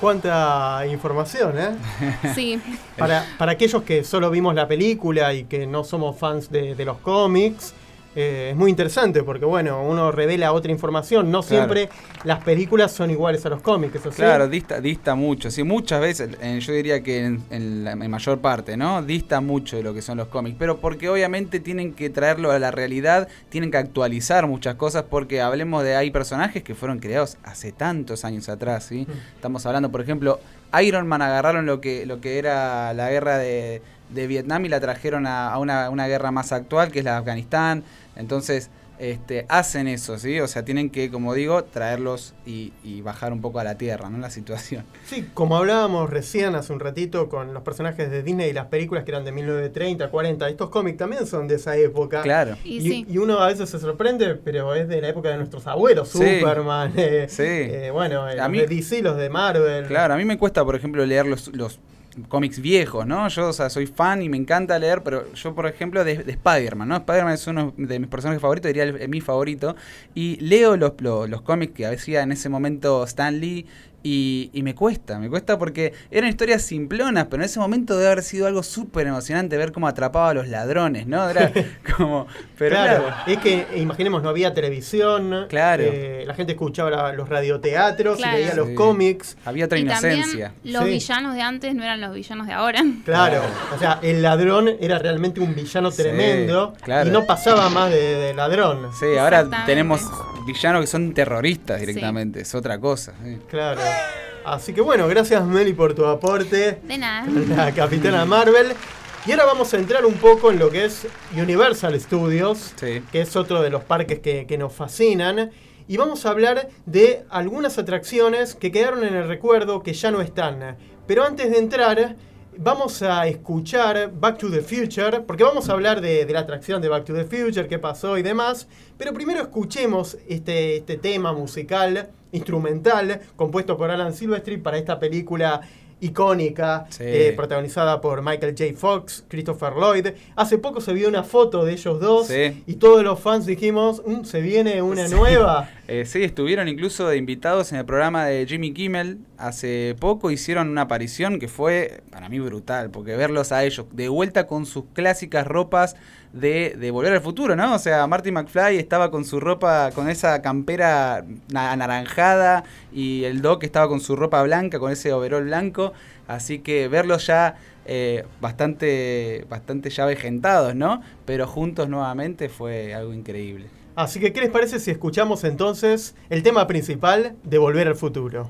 Cuánta información, ¿eh? Sí, Para, para aquellos que solo vimos la película y que no somos fans de, de los cómics, eh, es muy interesante porque, bueno, uno revela otra información. No Claro. siempre las películas son iguales a los cómics, ¿eso sí? Claro, dista, dista mucho. Sí, muchas veces, eh, yo diría que en, en la en mayor parte, ¿no? Dista mucho de lo que son los cómics. Pero porque obviamente tienen que traerlo a la realidad, tienen que actualizar muchas cosas. Porque hablemos de, hay personajes que fueron creados hace tantos años atrás, ¿sí? Estamos hablando, por ejemplo, Iron Man agarraron lo que, lo que era la guerra de, de Vietnam y la trajeron a, a una, una guerra más actual, que es la de Afganistán. Entonces, este, hacen eso, ¿sí? O sea, tienen que, como digo, traerlos y, y bajar un poco a la tierra, ¿no? La situación. Sí, como hablábamos recién hace un ratito con los personajes de Disney y las películas que eran de 1930, 40, estos cómics también son de esa época. Claro. Y Y, sí. y uno a veces se sorprende, pero es de la época de nuestros abuelos, Sí. Superman, eh, Sí. eh, bueno, eh, A los mí- de DC, los de Marvel. Claro, a mí me cuesta, por ejemplo, leer los, los cómics viejos, ¿no? Yo, o sea, soy fan y me encanta leer, pero yo, por ejemplo, de, de Spider-Man, ¿no? Spider-Man es uno de mis personajes favoritos, diría el, mi favorito, y leo los, los, los cómics que hacía en ese momento Stan Lee. Y, y me cuesta, me cuesta porque eran historias simplonas, pero en ese momento debe haber sido algo súper emocionante ver cómo atrapaba a los ladrones, ¿no? Era como... Pero claro, claro, es que imaginemos, no había televisión, Claro. eh, la gente escuchaba la- los radioteatros Claro. y leía los Sí. cómics. había otra Y inocencia. también los Sí. villanos de antes no eran los villanos de ahora. Claro, o sea, el ladrón era realmente un villano Sí, tremendo claro. y no pasaba más de, de ladrón. Sí, ahora tenemos villanos que son terroristas directamente, es otra cosa. sí. Claro. Así que bueno, gracias Meli por tu aporte. De nada. la Capitana Marvel. Y ahora vamos a entrar un poco en lo que es Universal Studios, Sí. que es otro de los parques que, que nos fascinan. Y vamos a hablar de algunas atracciones que quedaron en el recuerdo que ya no están. Pero antes de entrar, vamos a escuchar Back to the Future, porque vamos a hablar de, de la atracción de Back to the Future, qué pasó y demás. Pero primero escuchemos este, este tema musical, instrumental, compuesto por Alan Silvestri para esta película icónica, Sí. eh, protagonizada por Michael J. Fox, Christopher Lloyd. Hace poco se vio una foto de ellos dos Sí. y todos los fans dijimos, "Mm, se viene una Sí. nueva. Eh, sí, estuvieron incluso de invitados en el programa de Jimmy Kimmel. Hace poco hicieron una aparición que fue para mí brutal, porque verlos a ellos de vuelta con sus clásicas ropas de, de Volver al Futuro, ¿no? O sea, Marty McFly estaba con su ropa, con esa campera na- anaranjada y el Doc estaba con su ropa blanca, con ese overol blanco. Así que verlos ya eh, bastante, bastante ya vejentados, ¿no? Pero juntos nuevamente fue algo increíble. Así que, ¿qué les parece si escuchamos entonces el tema principal de Volver al Futuro?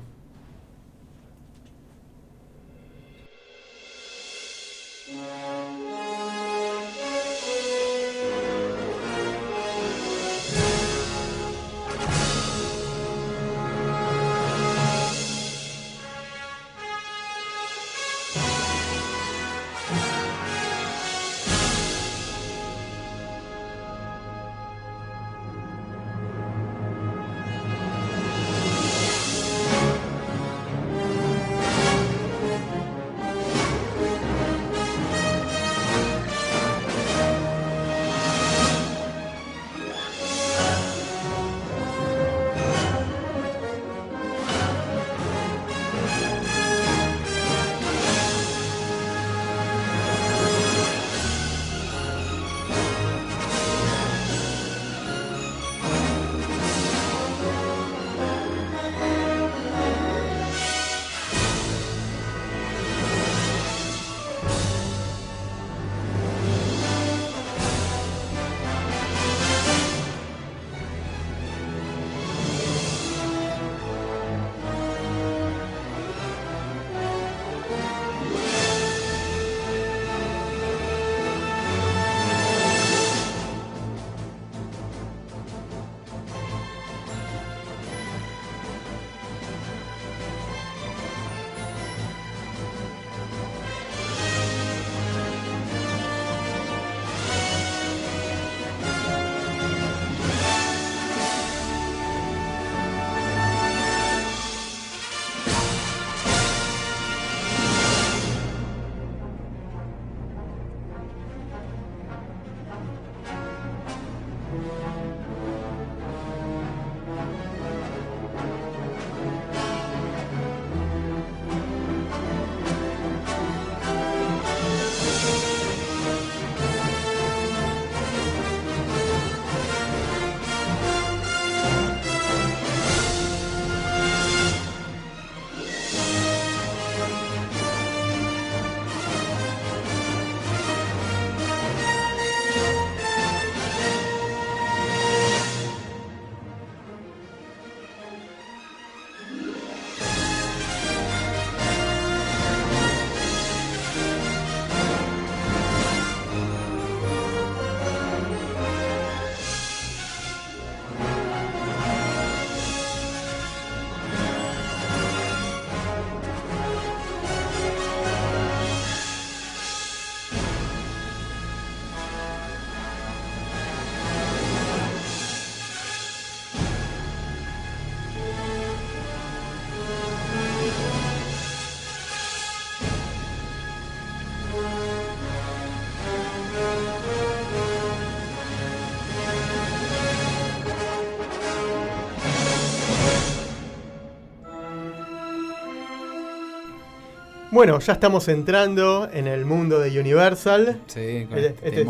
Bueno, ya estamos entrando en el mundo de Universal. Sí, con Este- este.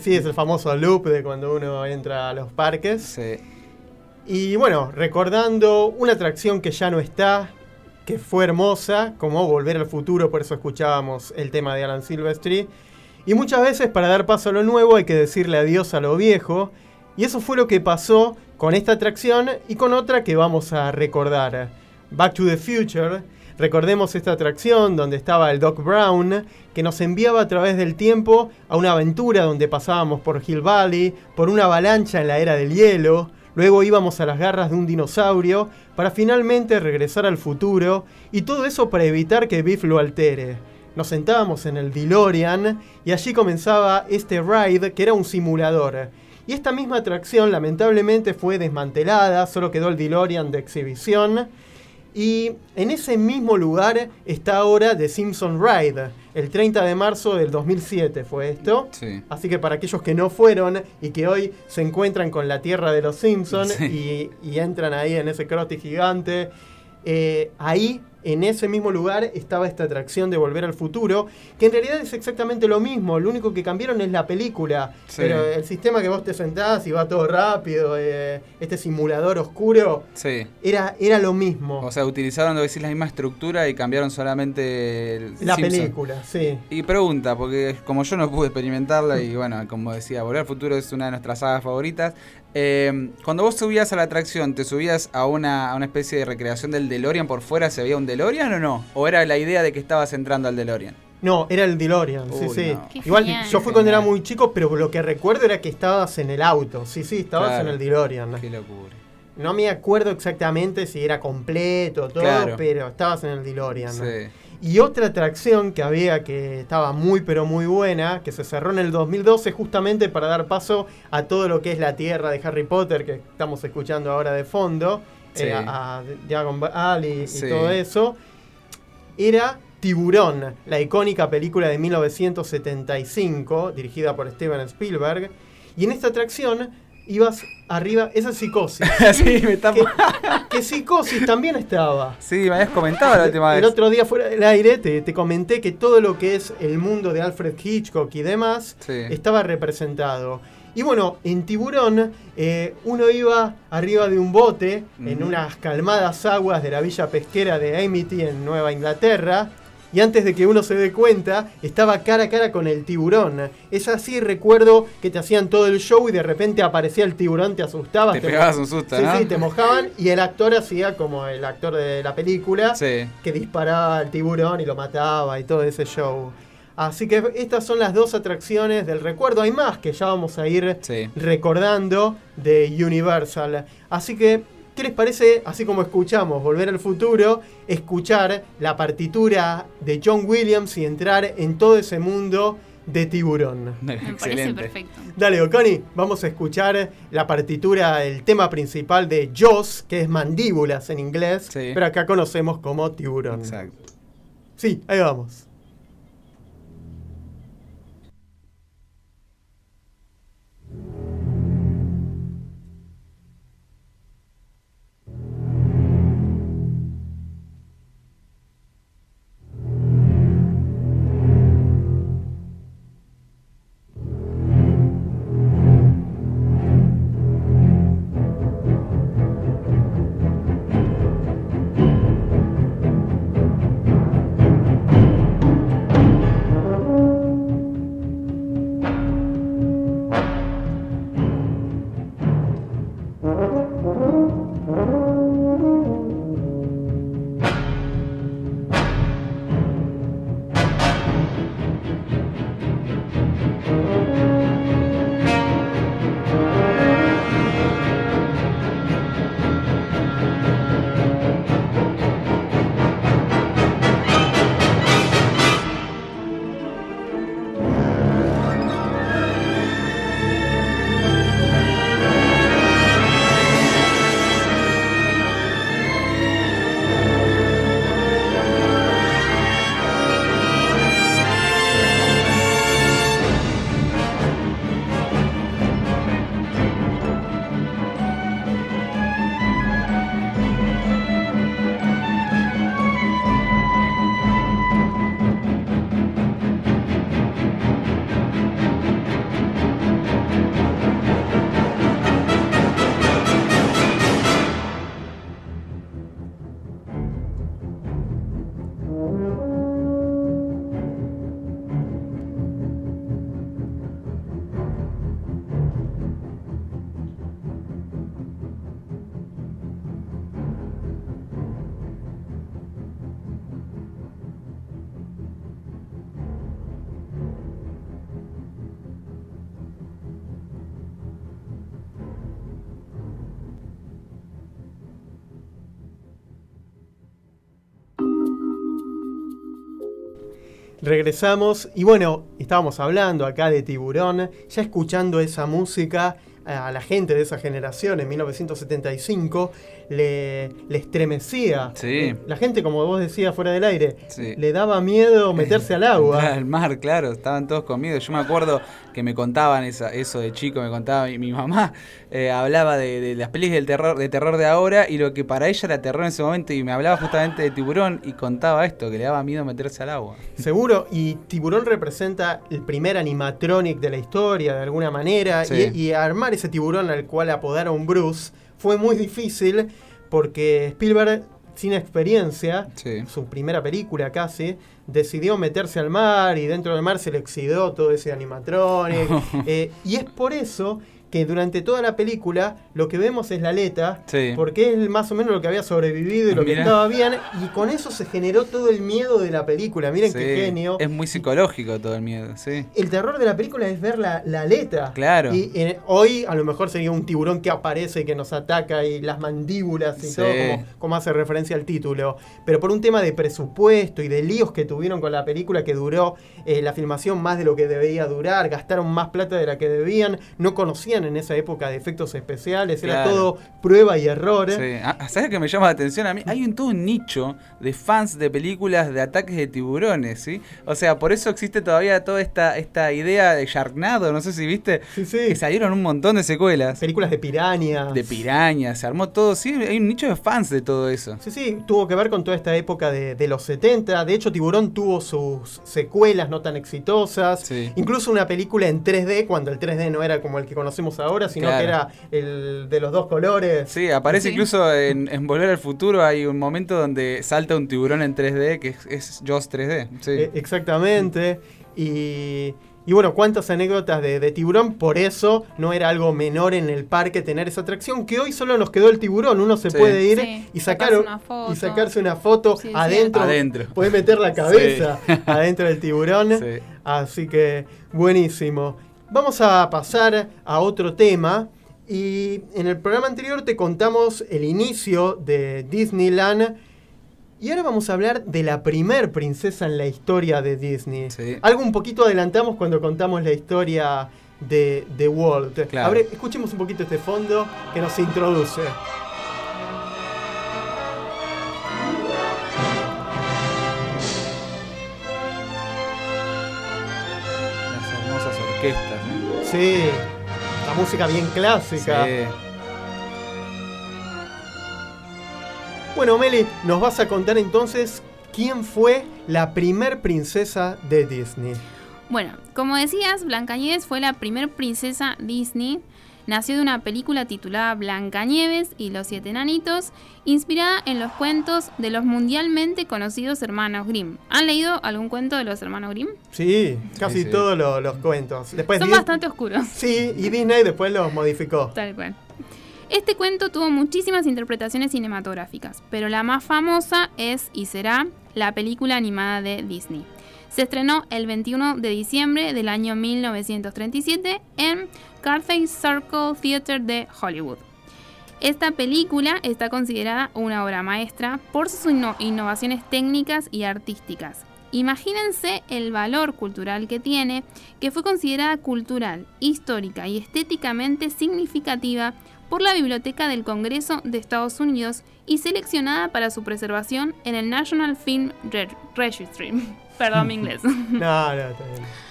Sí, es el famoso loop de cuando uno entra a los parques. Sí. Y bueno, recordando una atracción que ya no está, que fue hermosa, como Volver al Futuro, por eso escuchábamos el tema de Alan Silvestri. Y muchas veces para dar paso a lo nuevo hay que decirle adiós a lo viejo. Y eso fue lo que pasó con esta atracción y con otra que vamos a recordar. Back to the Future. Recordemos esta atracción donde estaba el Doc Brown, que nos enviaba a través del tiempo a una aventura donde pasábamos por Hill Valley, por una avalancha en la era del hielo, luego íbamos a las garras de un dinosaurio, para finalmente regresar al futuro, y todo eso para evitar que Biff lo altere. Nos sentábamos en el DeLorean y allí comenzaba este ride que era un simulador. Y esta misma atracción lamentablemente fue desmantelada, solo quedó el DeLorean de exhibición. Y en ese mismo lugar está ahora The Simpson Ride. El 30 de marzo del 2007 fue esto. Sí. Así que para aquellos que no fueron y que hoy se encuentran con la tierra de los Simpsons Sí. y, y entran ahí en ese crosti gigante, eh, ahí en ese mismo lugar estaba esta atracción de Volver al Futuro, que en realidad es exactamente lo mismo, lo único que cambiaron es la película, Sí. pero el sistema que vos te sentás y va todo rápido, eh, este simulador oscuro, Sí. era, era lo mismo. O sea, utilizaron, lo decís, la misma estructura y cambiaron solamente el la Simpson. película, sí. Y pregunta, porque como yo no pude experimentarla y bueno, como decía, Volver al Futuro es una de nuestras sagas favoritas. Eh, cuando vos subías a la atracción, ¿te subías a una, a una especie de recreación del DeLorean por fuera? ¿Se veía un DeLorean o no? ¿O era la idea de que estabas entrando al DeLorean? No, era el DeLorean, sí, Uy, sí. no. Igual genial. yo fui cuando era muy chico, pero lo que recuerdo era que estabas en el auto. Sí, sí, estabas Claro. en el DeLorean. Qué locura. No me acuerdo exactamente si era completo todo, Claro. pero estabas en el DeLorean. Sí. Y otra atracción que había que estaba muy pero muy buena, que se cerró en el 2012 justamente para dar paso a todo lo que es la tierra de Harry Potter que estamos escuchando ahora de fondo, Sí. eh, a, a Diagon Alley y Sí. todo eso, era Tiburón, la icónica película de 1975, dirigida por Steven Spielberg. Y en esta atracción ibas arriba, esa es psicosis. sí, me está... que, que psicosis también estaba. Sí, me habías comentado la última El vez. otro día fuera del aire te, te comenté que todo lo que es el mundo de Alfred Hitchcock y demás Sí. estaba representado. Y bueno, en Tiburón eh, uno iba arriba de un bote en unas calmadas aguas de la villa pesquera de Amity en Nueva Inglaterra. Y antes de que uno se dé cuenta, estaba cara a cara con el tiburón. Es así, recuerdo que te hacían todo el show y de repente aparecía el tiburón, te asustabas. Te pegabas un susto, sí, ¿no? Sí, te mojaban y el actor hacía como el actor de la película Sí. que disparaba al tiburón y lo mataba y todo ese show. Así que estas son las dos atracciones del recuerdo. Hay más que ya vamos a ir Sí. recordando de Universal. Así que, ¿qué les parece? Así como escuchamos Volver al Futuro, escuchar la partitura de John Williams y entrar en todo ese mundo de tiburón. Me parece perfecto. Dale, Oconi, vamos a escuchar la partitura, el tema principal de Jaws, que es mandíbulas en inglés, Sí. pero acá conocemos como tiburón. Exacto. Sí, ahí vamos. Regresamos y bueno, estábamos hablando acá de Tiburón, ya escuchando esa música a la gente de esa generación en 1975 le, le estremecía. Sí. La gente, como vos decías fuera del aire, Sí. le daba miedo meterse al agua. Al mar, claro, estaban todos con miedo. Yo me acuerdo que me contaban esa, eso de chico, me contaba mi, mi mamá, eh, hablaba de, de las pelis del terror, de terror de ahora y lo que para ella era terror en ese momento y me hablaba justamente de tiburón y contaba esto, que le daba miedo meterse al agua. Seguro, y Tiburón representa el primer animatronic de la historia de alguna manera, Sí. y, y armar ese tiburón al cual apodaron Bruce fue muy difícil porque Spielberg, sin experiencia, Sí. su primera película casi, decidió meterse al mar y dentro del mar se le exidó todo ese animatronic. eh, y es por eso que durante toda la película lo que vemos es la aleta, Sí. porque es más o menos lo que había sobrevivido y lo que Mirá. estaba bien, y con eso se generó todo el miedo de la película. Miren Sí, qué genio. Es muy psicológico todo el miedo, sí. El terror de la película es ver la, la aleta. Claro. Y eh, hoy a lo mejor sería un tiburón que aparece y que nos ataca y las mandíbulas y Sí. todo, como, como hace referencia al título. Pero por un tema de presupuesto y de líos que tuvieron con la película que duró eh, la filmación más de lo que debía durar, gastaron más plata de la que debían, no conocían en esa época de efectos especiales, era todo prueba y error. Sí. Ah, ¿Sabes qué me llama la atención a mí? Hay un todo un nicho de fans de películas de ataques de tiburones, ¿sí? O sea, por eso existe todavía toda esta, esta idea de Sharknado, no sé si viste, Sí, sí. que salieron un montón de secuelas. Películas de pirañas. De pirañas, se armó todo, sí, hay un nicho de fans de todo eso. Sí, sí, tuvo que ver con toda esta época de, de los 70. De hecho, Tiburón tuvo sus secuelas no tan exitosas. Sí. Incluso una película en 3D, cuando el 3D no era como el que conocemos ahora, sino Claro. que era el de los dos colores. Sí, aparece Sí. incluso en, en Volver al Futuro, hay un momento donde salta un tiburón en 3D, que es, es Jaws 3D. Sí. Eh, exactamente. Y, y bueno, cuántas anécdotas de, de tiburón. Por eso no era algo menor en el parque tener esa atracción. Que hoy solo nos quedó el tiburón. Uno se Sí. puede ir Sí, y, sacarse sacar, una foto. y sacarse una foto Sí, sí. adentro. Adentro. Puede meter la cabeza adentro del tiburón. Sí. Así que buenísimo. Vamos a pasar a otro tema. Y en el programa anterior te contamos el inicio de Disneyland. Y ahora vamos a hablar de la primer princesa en la historia de Disney. Sí. Algo un poquito adelantamos cuando contamos la historia de, de Walt. Claro. A ver, escuchemos un poquito este fondo que nos introduce. Las hermosas orquestas. Sí, la música bien clásica. Sí. Bueno, Meli, nos vas a contar entonces quién fue la primer princesa de Disney. Bueno, como decías, Blancanieves fue la primer princesa Disney. Nació de una película titulada Blancanieves y los siete enanitos, inspirada en los cuentos de los mundialmente conocidos hermanos Grimm. ¿Han leído algún cuento de los hermanos Grimm? Sí, casi sí. todos lo- los cuentos. Después Son bastante oscuros. Sí, y Disney después los modificó. Tal cual. Este cuento tuvo muchísimas interpretaciones cinematográficas, pero la más famosa es y será la película animada de Disney. Se estrenó el 21 de diciembre del año 1937 en Carthage Circle Theatre de Hollywood. Esta película está considerada una obra maestra por sus inno- innovaciones técnicas y artísticas. Imagínense el valor cultural que tiene, que fue considerada cultural, histórica y estéticamente significativa por la Biblioteca del Congreso de Estados Unidos y seleccionada para su preservación en el National Film Re- Registry. Perdón mi inglés. No, no, está bien.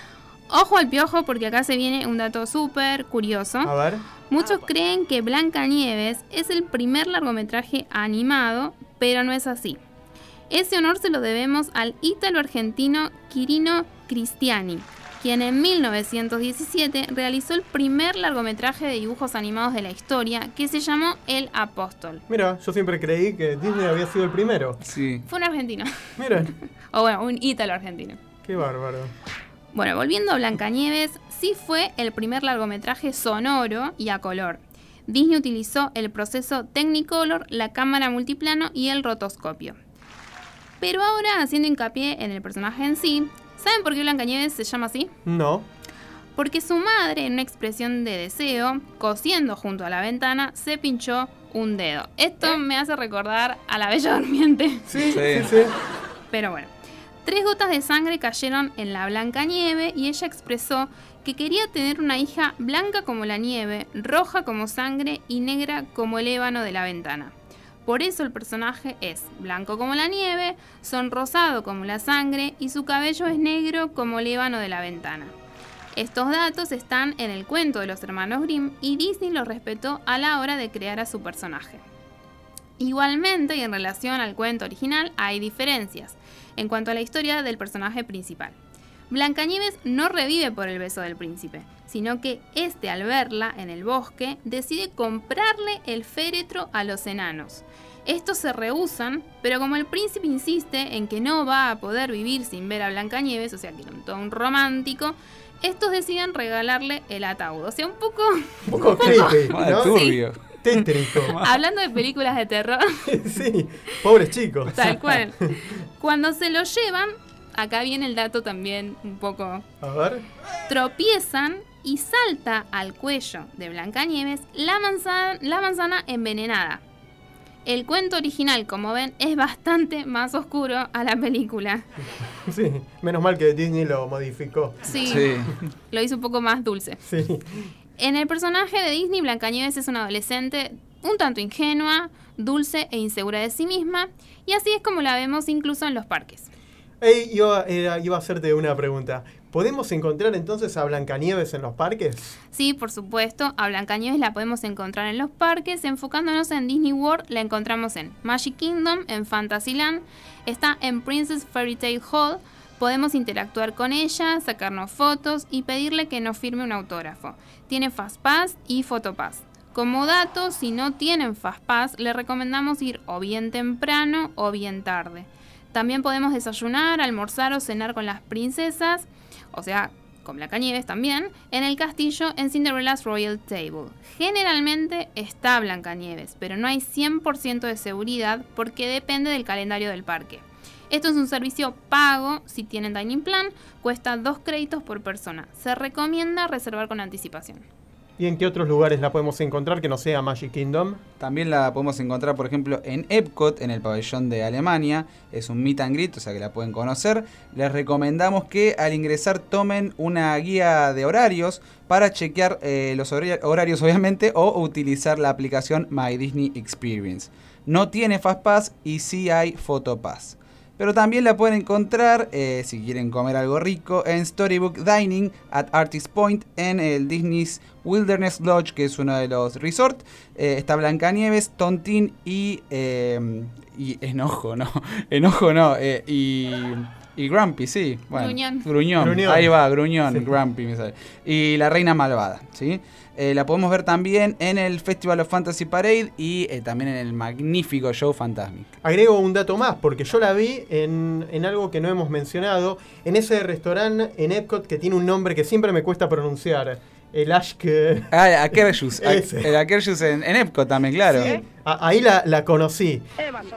Ojo al piojo porque acá se viene un dato súper curioso. A ver. Muchos creen que Blancanieves es el primer largometraje animado, pero no es así. Ese honor se lo debemos al ítalo-argentino Quirino Cristiani, quien en 1917 realizó el primer largometraje de dibujos animados de la historia que se llamó El Apóstol. Mira, yo siempre creí que Disney había sido el primero. Sí. Fue un argentino, Mira, o bueno, un ítalo argentino. qué bárbaro. Bueno, volviendo a Blancanieves, sí fue el primer largometraje sonoro y a color. Disney utilizó el proceso Technicolor, la cámara multiplano y el rotoscopio. Pero ahora, haciendo hincapié en el personaje en sí, ¿saben por qué Blancanieves se llama así? No. Porque su madre, en una expresión de deseo, cosiendo junto a la ventana, se pinchó un dedo. Esto me hace recordar a la Bella Durmiente. Sí, sí, Sí. sí. Pero bueno, tres gotas de sangre cayeron en la blanca nieve y ella expresó que quería tener una hija blanca como la nieve, roja como sangre y negra como el ébano de la ventana. Por eso el personaje es blanco como la nieve, sonrosado como la sangre y su cabello es negro como el ébano de la ventana. Estos datos están en el cuento de los hermanos Grimm y Disney los respetó a la hora de crear a su personaje. Igualmente, y en relación al cuento original, hay diferencias en cuanto a la historia del personaje principal. Blancanieves no revive por el beso del príncipe, sino que este al verla en el bosque decide comprarle el féretro a los enanos. Estos se rehusan, pero como el príncipe insiste en que no va a poder vivir sin ver a Blancanieves, o sea que era un todo un romántico, estos deciden regalarle el ataúd. O sea, un poco Un poco creepy, ¿no? turbio. Tétrico. hablando de películas de terror, sí, pobres chicos. Tal cual. Cuando se lo llevan, acá viene el dato también un poco. A ver. Tropiezan y salta al cuello de Blancanieves la manzana, la manzana envenenada. El cuento original, como ven, es bastante más oscuro a la película. Sí, menos mal que Disney lo modificó. Sí, Sí. lo hizo un poco más dulce. Sí. En el personaje de Disney, Blancanieves es una adolescente un tanto ingenua, dulce e insegura de sí misma, y así es como la vemos incluso en los parques. Ey, iba, iba a hacerte una pregunta. ¿Podemos encontrar entonces a Blancanieves en los parques? Sí, por supuesto, a Blancanieves la podemos encontrar en los parques, enfocándonos en Disney World, la encontramos en Magic Kingdom, en Fantasyland, está en Princess Fairy Tale Hall, podemos interactuar con ella, sacarnos fotos y pedirle que nos firme un autógrafo. Tiene Fastpass y Photopass. Como dato, si no tienen Fastpass, le recomendamos ir o bien temprano o bien tarde. También podemos desayunar, almorzar o cenar con las princesas, o sea, con Blancanieves también, en el castillo en Cinderella's Royal Table. Generalmente está Blancanieves, pero no hay 100% de seguridad porque depende del calendario del parque. Esto es un servicio pago, si tienen Dining Plan, cuesta 2 créditos por persona. Se recomienda reservar con anticipación. ¿Y en qué otros lugares la podemos encontrar que no sea Magic Kingdom? También la podemos encontrar, por ejemplo, en Epcot, en el pabellón de Alemania. Es un meet and greet, o sea que la pueden conocer. Les recomendamos que al ingresar tomen una guía de horarios para chequear eh, los hora- horarios, obviamente, o utilizar la aplicación My Disney Experience. No tiene Fastpass y sí hay Photopass. Pero también la pueden encontrar, eh, si quieren comer algo rico, en Storybook Dining at Artist Point en el Disney's Wilderness Lodge, que es uno de los resorts. Eh, está Blancanieves, Tontín y, eh, y Enojo, ¿no? Enojo no, y, y Grumpy, sí. Bueno, Gruñón. Gruñón. Gruñón. Ahí va, Gruñón, Sí. Grumpy me sale. Y la Reina Malvada, ¿sí? Eh, la podemos ver también en el Festival of Fantasy Parade y eh, también en el magnífico show Fantasmic. Agrego un dato más, porque yo la vi en, en algo que no hemos mencionado, en ese restaurante en Epcot que tiene un nombre que siempre me cuesta pronunciar. El Ashk... Ah, Akershus. Akershus en, en Epcot también, claro. Sí, a- ahí la, la conocí.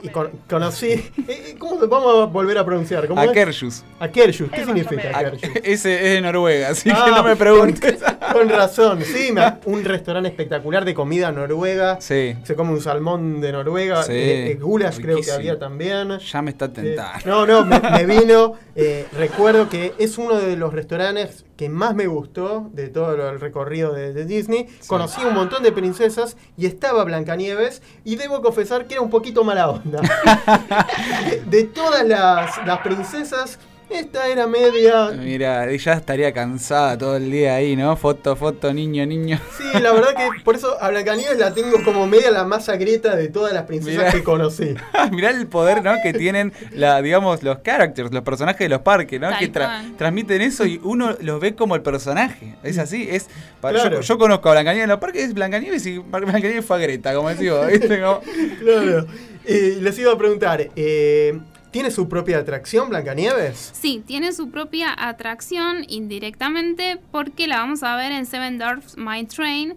Y con- conocí... eh, ¿Cómo vamos a volver a pronunciar? ¿Cómo es? Akershus. Akershus. ¿Qué significa A- Akershus? Ese es de Noruega, así que Ah, no me preguntes. Con, con razón, sí, me- un restaurante espectacular de comida noruega. Sí, Se come un salmón de Noruega. Sí, eh, eh, goulash creo que había también. ya me está Eh, tentando. no, no, me, me vino. eh, recuerdo que es uno de los restaurantes que más me gustó de todo lo- el recorrido de, de Disney. Conocí un montón de princesas y estaba Blancanieves. Y debo confesar que era un poquito mala onda. de, todas las, las princesas, esta era media. Mira, ya estaría cansada todo el día ahí, ¿no? Foto, foto, niño, niño. Sí, la verdad que por eso a Blancanieves la tengo como media la más agrieta de todas las princesas Mirá. que conocí. Mirá el poder, ¿no? Que tienen, la, digamos, los characters, los personajes de los parques, ¿no? Tal que tra- transmiten eso y uno los ve como el personaje. Es así, es. Claro. Yo, yo conozco a Blancanieves en los parques, es Blancanieves y Blancanieves fue a Greta, como decís vos, ¿viste? Como- Claro. Eh, les iba a preguntar, eh, ¿tiene su propia atracción Blancanieves? Sí, tiene su propia atracción indirectamente porque la vamos a ver en Seven Dwarfs Mine Train.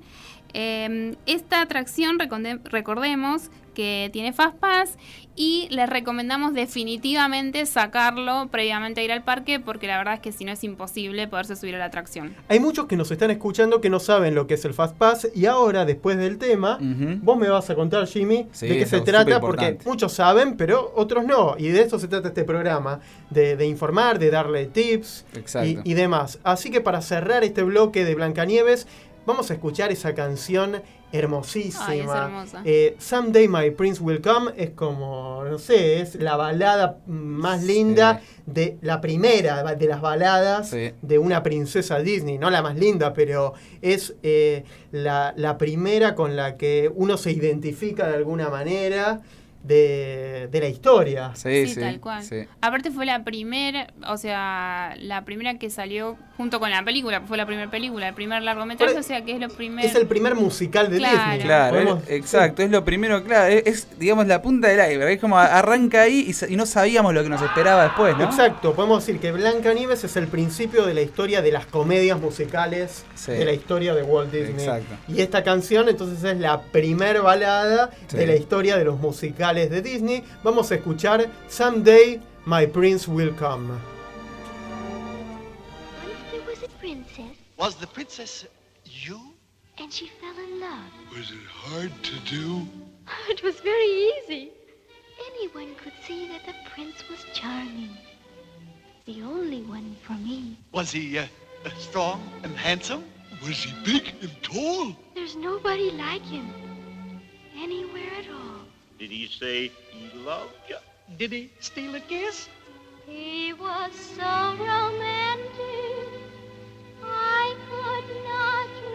Eh, esta atracción, recordemos que tiene Fast Pass y les recomendamos definitivamente sacarlo previamente a ir al parque porque la verdad es que si no es imposible poderse subir a la atracción. Hay muchos que nos están escuchando que no saben lo que es el Fast Pass y ahora, después del tema, vos me vas a contar, Jimmy, Sí, de qué se trata, porque muchos saben, pero otros no. Y de eso se trata este programa, de, de informar, de darle tips y demás. Así que para cerrar este bloque de Blancanieves, vamos a escuchar esa canción hermosísima. Ay, es hermosa. Eh, Someday My Prince Will Come es como, no sé, es la balada más linda de la primera de las baladas Sí. de una princesa Disney, no la más linda, pero es eh, la, la primera con la que uno se identifica de alguna manera de, de la historia. Sí, Sí, sí. tal cual. sí. Aparte fue la primera, o sea, la primera que salió junto con la película, fue la primera película, el primer largometraje, o sea que es lo primero. Es el primer musical de Claro. Disney. Claro, Podemos- exacto, es lo primero, claro, es, es, digamos la punta del iceberg, es como arranca ahí y, no sabíamos lo que nos esperaba después, ¿no? Exacto, podemos decir que Blancanieves es el principio de la historia de las comedias musicales Sí. de la historia de Walt Disney. Exacto. Y esta canción entonces es la primer balada Sí. de la historia de los musicales de Disney. Vamos a escuchar Someday My Prince Will Come. Once there was a princess, Was the princess you? and she fell in love. Was it hard to do? It was very easy. Anyone could see that the prince was charming. The only one for me. Was he uh, uh, strong and handsome? Was he big and tall? There's nobody like him. Anywhere at all. Did he say he loved you? Did he steal a kiss? He was so romantic. I could not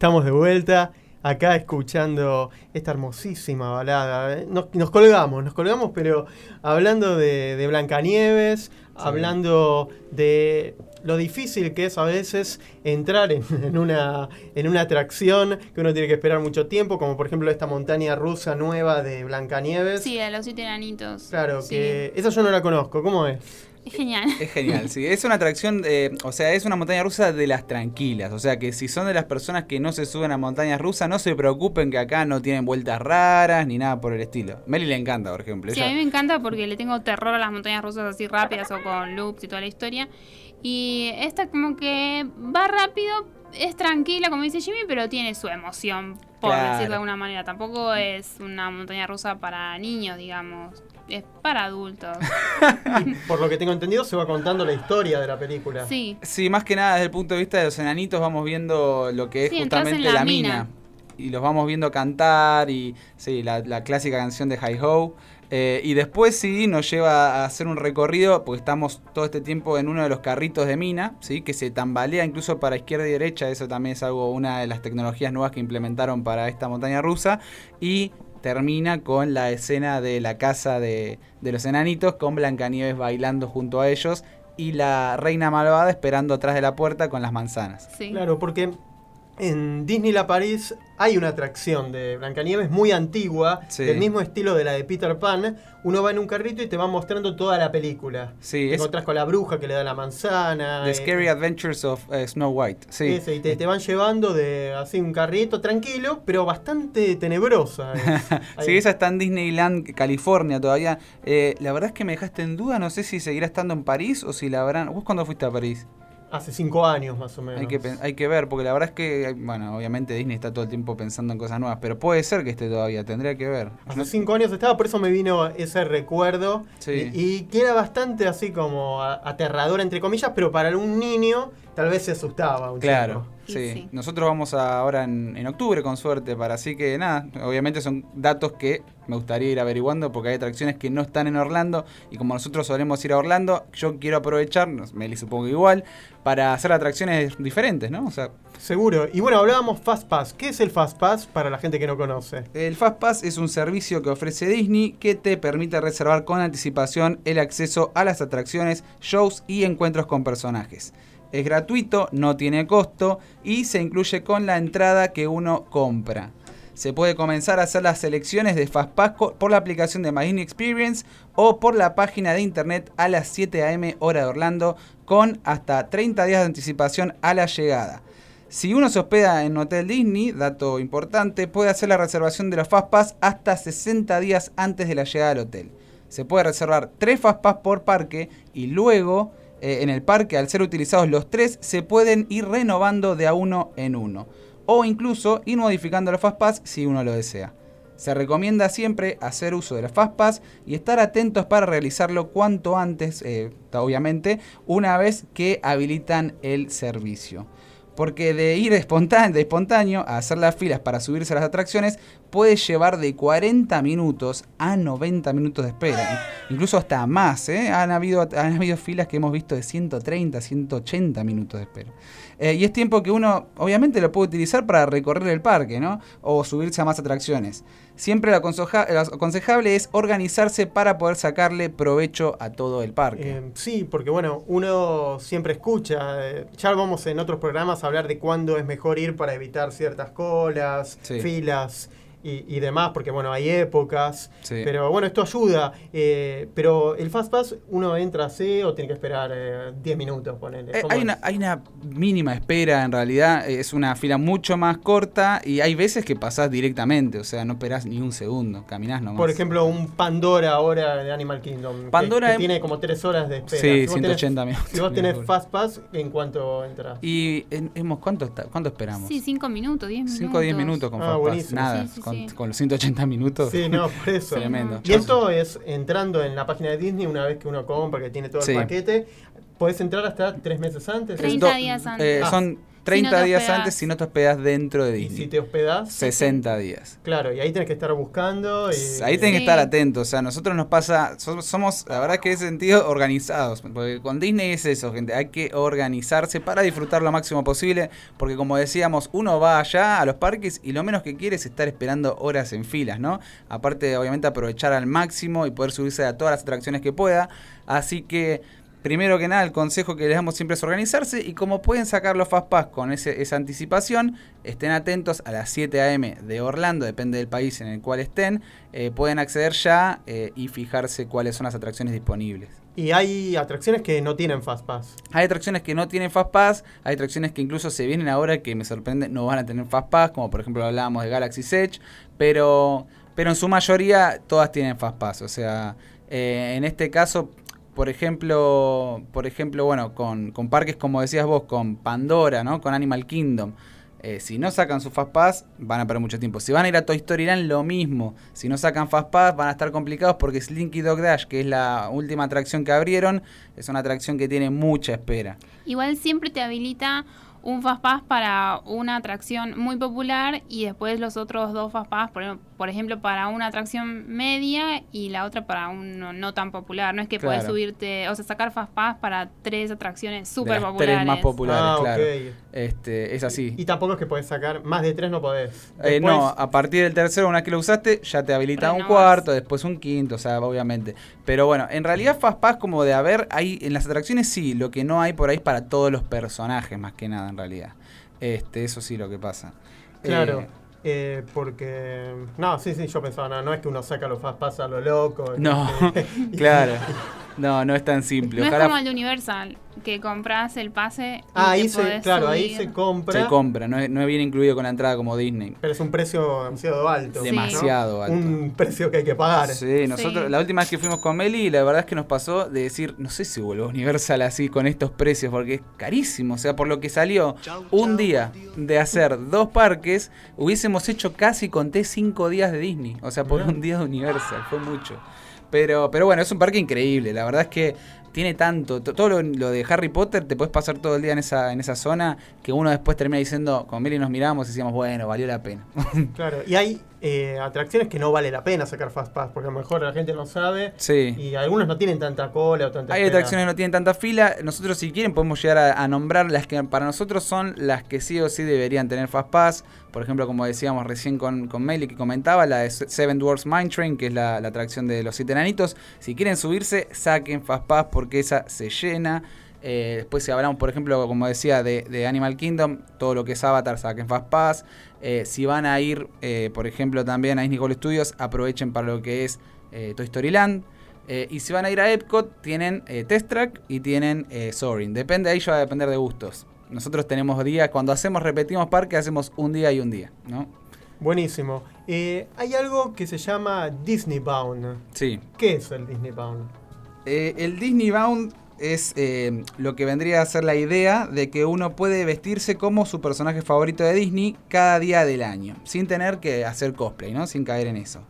Estamos de vuelta acá escuchando esta hermosísima balada. ¿eh? Nos, nos colgamos, nos colgamos, pero hablando de, de Blancanieves, hablando de lo difícil que es a veces entrar en, en una, en una atracción que uno tiene que esperar mucho tiempo, como por ejemplo esta montaña rusa nueva de Blancanieves. Sí, a los siete enanitos. Claro, Sí. que esa yo no la conozco. ¿Cómo es? Es genial. Es genial, sí. Es una atracción, eh, o sea, es una montaña rusa de las tranquilas. O sea, que si son de las personas que no se suben a montañas rusas, no se preocupen que acá no tienen vueltas raras ni nada por el estilo. Meli le encanta, por ejemplo. Sí, Ella- a mí me encanta porque le tengo terror a las montañas rusas así rápidas o con loops y toda la historia. Y esta como que va rápido, es tranquila, como dice Jimmy, pero tiene su emoción, por Claro. decirlo de alguna manera. Tampoco es una montaña rusa para niños, digamos. Es para adultos. Por lo que tengo entendido, se va contando la historia de la película. Sí. Sí, más que nada desde el punto de vista de los enanitos vamos viendo lo que es Sí, justamente en la, la mina. mina. y los vamos viendo cantar y sí, la, la clásica canción de Hi Ho. Eh, y después sí nos lleva a hacer un recorrido, porque estamos todo este tiempo en uno de los carritos de mina, ¿sí? que se tambalea incluso para izquierda y derecha, eso también es algo, una de las tecnologías nuevas que implementaron para esta montaña rusa. Y termina con la escena de la casa de, de los enanitos, con Blancanieves bailando junto a ellos y la reina malvada esperando atrás de la puerta con las manzanas. Sí. Claro, porque en Disneyland París hay una atracción de Blancanieves muy antigua, Sí. del mismo estilo de la de Peter Pan. Uno va en un carrito y te va mostrando toda la película. Sí, Te es encontrás con la bruja que le da la manzana. The eh, Scary Adventures of eh, Snow White. Sí. ese, y te, te van llevando de así un carrito tranquilo, pero bastante tenebrosa. es. Sí, esa está en Disneyland, California todavía. Eh, la verdad es que me dejaste en duda, no sé si seguirá estando en París o si la habrán... ¿Vos cuándo fuiste a París? Hace cinco años más o menos. Hay que, hay que ver, porque la verdad es que, bueno, obviamente Disney está todo el tiempo pensando en cosas nuevas, pero puede ser que esté todavía, tendría que ver. Hace cinco años estaba, por eso me vino ese recuerdo. Sí. Y, y que era bastante así como aterrador, entre comillas, pero para un niño tal vez se asustaba un Claro, chico. Sí. sí. Nosotros vamos a- ahora en, en octubre con suerte para así que nada, obviamente son datos que me gustaría ir averiguando porque hay atracciones que no están en Orlando y como nosotros solemos ir a Orlando, yo quiero aprovechar, Meli supongo igual, para hacer atracciones diferentes, ¿no? O sea, Seguro. Y bueno, hablábamos Fast Pass. ¿Qué es el Fast Pass para la gente que no conoce? El FastPass es un servicio que ofrece Disney que te permite reservar con anticipación el acceso a las atracciones, shows y encuentros con personajes. Es gratuito, no tiene costo y se incluye con la entrada que uno compra. Se puede comenzar a hacer las selecciones de FastPass por la aplicación de Disney Experience o por la página de internet a las 7 am hora de Orlando con hasta 30 días de anticipación a la llegada. Si uno se hospeda en Hotel Disney, dato importante, puede hacer la reservación de los Fastpass hasta 60 días antes de la llegada al hotel. Se puede reservar 3 Fastpass por parque y luego eh, en el parque, al ser utilizados los tres, se pueden ir renovando de a uno en uno. O incluso ir modificando los Fastpass si uno lo desea. Se recomienda siempre hacer uso de los Fastpass y estar atentos para realizarlo cuanto antes, eh, obviamente, una vez que habilitan el servicio. Porque de ir espontáneo, de espontáneo a hacer las filas para subirse a las atracciones puede llevar de 40 minutos a 90 minutos de espera. Incluso hasta más. ¿eh? Han, habido, han habido filas que hemos visto de 130, 180 minutos de espera. Eh, y es tiempo que uno obviamente lo puede utilizar para recorrer el parque, ¿no? O subirse a más atracciones. Siempre lo, aconseja- lo aconsejable es organizarse para poder sacarle provecho a todo el parque. Eh, sí, porque bueno, uno siempre escucha, eh, ya vamos en otros programas a hablar de cuándo es mejor ir para evitar ciertas colas, Sí. filas y, y demás, porque bueno, hay épocas, Sí. pero bueno, esto ayuda, eh, pero el Fast Pass uno entra así o tiene que esperar eh, 10 minutos, ponele. Eh, ¿Cómo hay, una, hay una mínima espera en realidad, eh, es una fila mucho más corta y hay veces que pasás directamente, o sea, no esperás ni un segundo, caminás nomás. Por ejemplo, un Pandora ahora de Animal Kingdom, que- Pandora que, em- tiene como 3 horas de espera. Sí, Si vos 180 tenés- minutos. Si vos tenés. Fast Pass, ¿en cuánto entras? Y en- hemos, ¿cuánto, está- ¿cuánto esperamos? Sí, 5 minutos, 10 minutos. 5 o 10 minutos con Ah, Fastpass, buenísimo. nada, Sí, sí, con, sí. con los 180 minutos. Sí, no, por eso. Tremendo. Y esto es entrando en la página de Disney una vez que uno compra, que tiene todo Sí. el paquete. Podés entrar hasta tres meses antes. 30 Do- días antes. eh, Ah. son 30 te días antes si no te hospedas dentro de Y Disney. si te hospedás, 60 días. claro, y ahí tenés que estar buscando. Y, Ahí tenés que Sí. estar atentos. O sea, nosotros nos pasa, so- somos, la verdad que en ese sentido, organizados. Porque con Disney es eso, gente. Hay que organizarse para disfrutar lo máximo posible. Porque como decíamos, uno va allá a los parques y lo menos que quiere es estar esperando horas en filas, ¿no? Aparte de, obviamente, aprovechar al máximo y poder subirse a todas las atracciones que pueda. Así que. Primero que nada, el consejo que les damos siempre es organizarse y como pueden sacar los Fastpass con ese- esa anticipación, estén atentos a las 7 a.m. de Orlando, depende del país en el cual estén, eh, pueden acceder ya eh, y fijarse cuáles son las atracciones disponibles. y hay atracciones que no tienen Fast Pass. Hay atracciones que no tienen Fastpass, hay atracciones que incluso se vienen ahora que me sorprende no van a tener Fastpass, como por ejemplo hablábamos de Galaxy's Edge, pero, pero en su mayoría todas tienen Fastpass. O sea, eh, en este caso, por ejemplo, por ejemplo, bueno, con, con parques como decías vos, con Pandora, ¿no? Con Animal Kingdom. eh, si no sacan su Fastpass, van a perder mucho tiempo. Si van a ir a Toy Story Land, lo mismo. Si no sacan Fastpass, van a estar complicados porque Slinky Dog Dash, que es la última atracción que abrieron, es una atracción que tiene mucha espera. Igual siempre te habilita un Fastpass para una atracción muy popular y después los otros dos Fastpass, por, por ejemplo, para una atracción media y la otra para uno no tan popular. No es que Claro. puedes subirte, o sea, sacar Fastpass para tres atracciones súper populares. tres más populares, Ah, claro. Este, es así. Y tampoco es que podés sacar más de tres, no podés. Eh, no, a partir del tercero, una vez que lo usaste, ya te habilita un cuarto, después un quinto, o sea, obviamente. Pero bueno, en realidad Fastpass como de haber, hay, en las atracciones sí, lo que no hay por ahí es para todos los personajes, más que nada, en realidad. Este, eso sí lo que pasa. Claro. Eh, eh, porque. No, sí, sí, yo pensaba, no, no es que uno saca los Fastpass a lo loco. no, y- claro. No, no es tan simple. No es como el de Universal, que compras el pase. y Ah, ahí te se, claro, ahí subir. se compra. se compra, no, es- no viene incluido con la entrada como Disney. Pero es un precio demasiado alto. Sí. Demasiado alto. Un precio que hay que pagar. Sí, nosotros, Sí. la última vez que fuimos con Meli, la verdad es que nos pasó de decir, no sé si vuelvo a Universal así con estos precios, porque es carísimo. O sea, por lo que salió un día de hacer dos parques, hubiésemos hecho casi, conté, cinco días de Disney. O sea, por un día de Universal, fue mucho. Pero, pero bueno, es un parque increíble. La verdad es que tiene tanto. to- Todo lo, lo de Harry Potter, te puedes pasar todo el día en esa, en esa zona, que uno después termina diciendo, con Meli nos miramos y decíamos, bueno, valió la pena. Claro, y hay eh, atracciones que no vale la pena sacar Fastpass, porque a lo mejor la gente no sabe. sí. Y algunos no tienen tanta cola o tanta Hay espera. atracciones que no tienen tanta fila. Nosotros, si quieren, podemos llegar a, a nombrar las que para nosotros son las que sí o sí deberían tener Fastpass. Por ejemplo, como decíamos recién con, con Meli, que comentaba, la de Seven Dwarfs Mine Train, que es la, la atracción de los siete enanitos. Si quieren subirse, saquen Fastpass porque esa se llena. Eh, después, si hablamos, por ejemplo, como decía, de, de Animal Kingdom, todo lo que es Avatar, saquen Fastpass. Eh, si van a ir, eh, por ejemplo, también a Disney World Studios, aprovechen para lo que es Toy Story Land. Y si van a ir a Epcot, tienen Test Track y tienen Soaring. Depende, ahí ya va a depender de gustos. Nosotros tenemos días, cuando hacemos, repetimos parque, hacemos un día y un día, ¿no? Buenísimo. Hay algo que se llama Disney Bound. Sí. ¿Qué es el Disney Bound? El Disney Bound es eh, lo que vendría a ser la idea de que uno puede vestirse como su personaje favorito de Disney cada día del año, sin tener que hacer cosplay, ¿no? Sin caer en eso.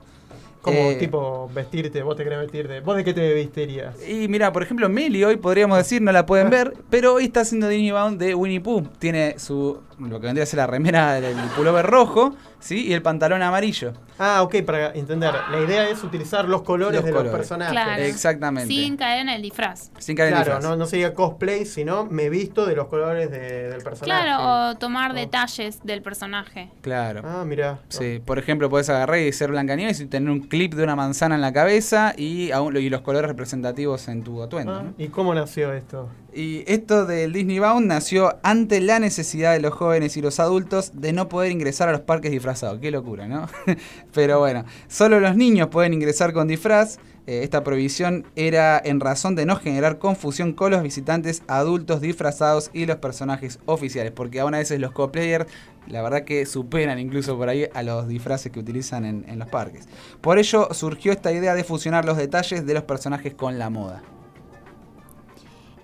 Como Eh, tipo vestirte, vos te querés vestirte. ¿Vos de qué te vestirías? Y mira, por ejemplo, Meli hoy podríamos decir, no la pueden ver, pero hoy está haciendo Disney Bound de Winnie Pooh. Tiene su, lo que vendría a ser la remera del pullover rojo, ¿sí? Y el pantalón amarillo. Ah, ok, para entender. La idea es utilizar los colores Los de colores. los personajes. Claro. Exactamente. Sin caer en el disfraz. Sin caer en Claro, disfraz. no, no sería cosplay, sino me visto de los colores de- del personaje. Claro, o tomar Oh. detalles del personaje. Claro. Ah, mira. Sí, por ejemplo, puedes agarrar y ser Blancanieves y tener un clip de una manzana en la cabeza y, aún- y los colores representativos en tu atuendo. Ah, ¿no? ¿Y cómo nació esto? Y esto del Disney Bound nació ante la necesidad de los jóvenes y los adultos de no poder ingresar a los parques disfrazados. Qué locura, ¿no? Pero bueno, solo los niños pueden ingresar con disfraz. Eh, esta prohibición era en razón de no generar confusión con los visitantes adultos disfrazados y los personajes oficiales, porque aún a veces los cosplayers, la verdad que superan incluso por ahí a los disfraces que utilizan en, en los parques. Por ello surgió esta idea de fusionar los detalles de los personajes con la moda.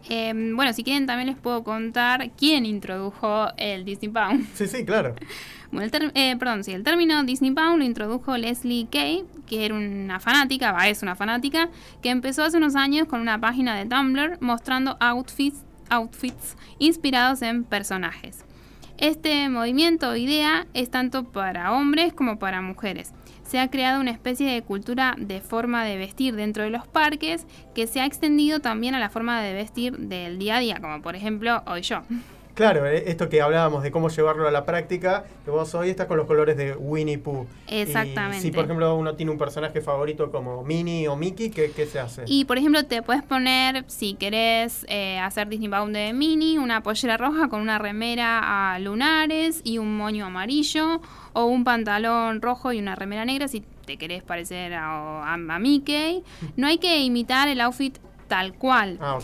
Eh, bueno, si quieren también les puedo contar quién introdujo el Disney Pound. Sí, sí, claro. Bueno, el eh, perdón, sí, el término Disney Pound lo introdujo Leslie Kay, que era una fanática, va, es una fanática, que empezó hace unos años con una página de Tumblr mostrando outfits, outfits inspirados en personajes. Este movimiento o idea es tanto para hombres como para mujeres. Se ha creado una especie de cultura de forma de vestir dentro de los parques que se ha extendido también a la forma de vestir del día a día, como por ejemplo hoy yo. Claro, eh, esto que hablábamos de cómo llevarlo a la práctica, que vos hoy estás con los colores de Winnie Pooh. Exactamente. Y si, por ejemplo, uno tiene un personaje favorito como Minnie o Mickey, ¿qué, qué se hace? Y por ejemplo, te puedes poner, si querés eh, hacer Disney Bound de Mini, una pollera roja con una remera a lunares y un moño amarillo, o un pantalón rojo y una remera negra si te querés parecer a, a- a Mickey. No hay que imitar el outfit tal cual Ah,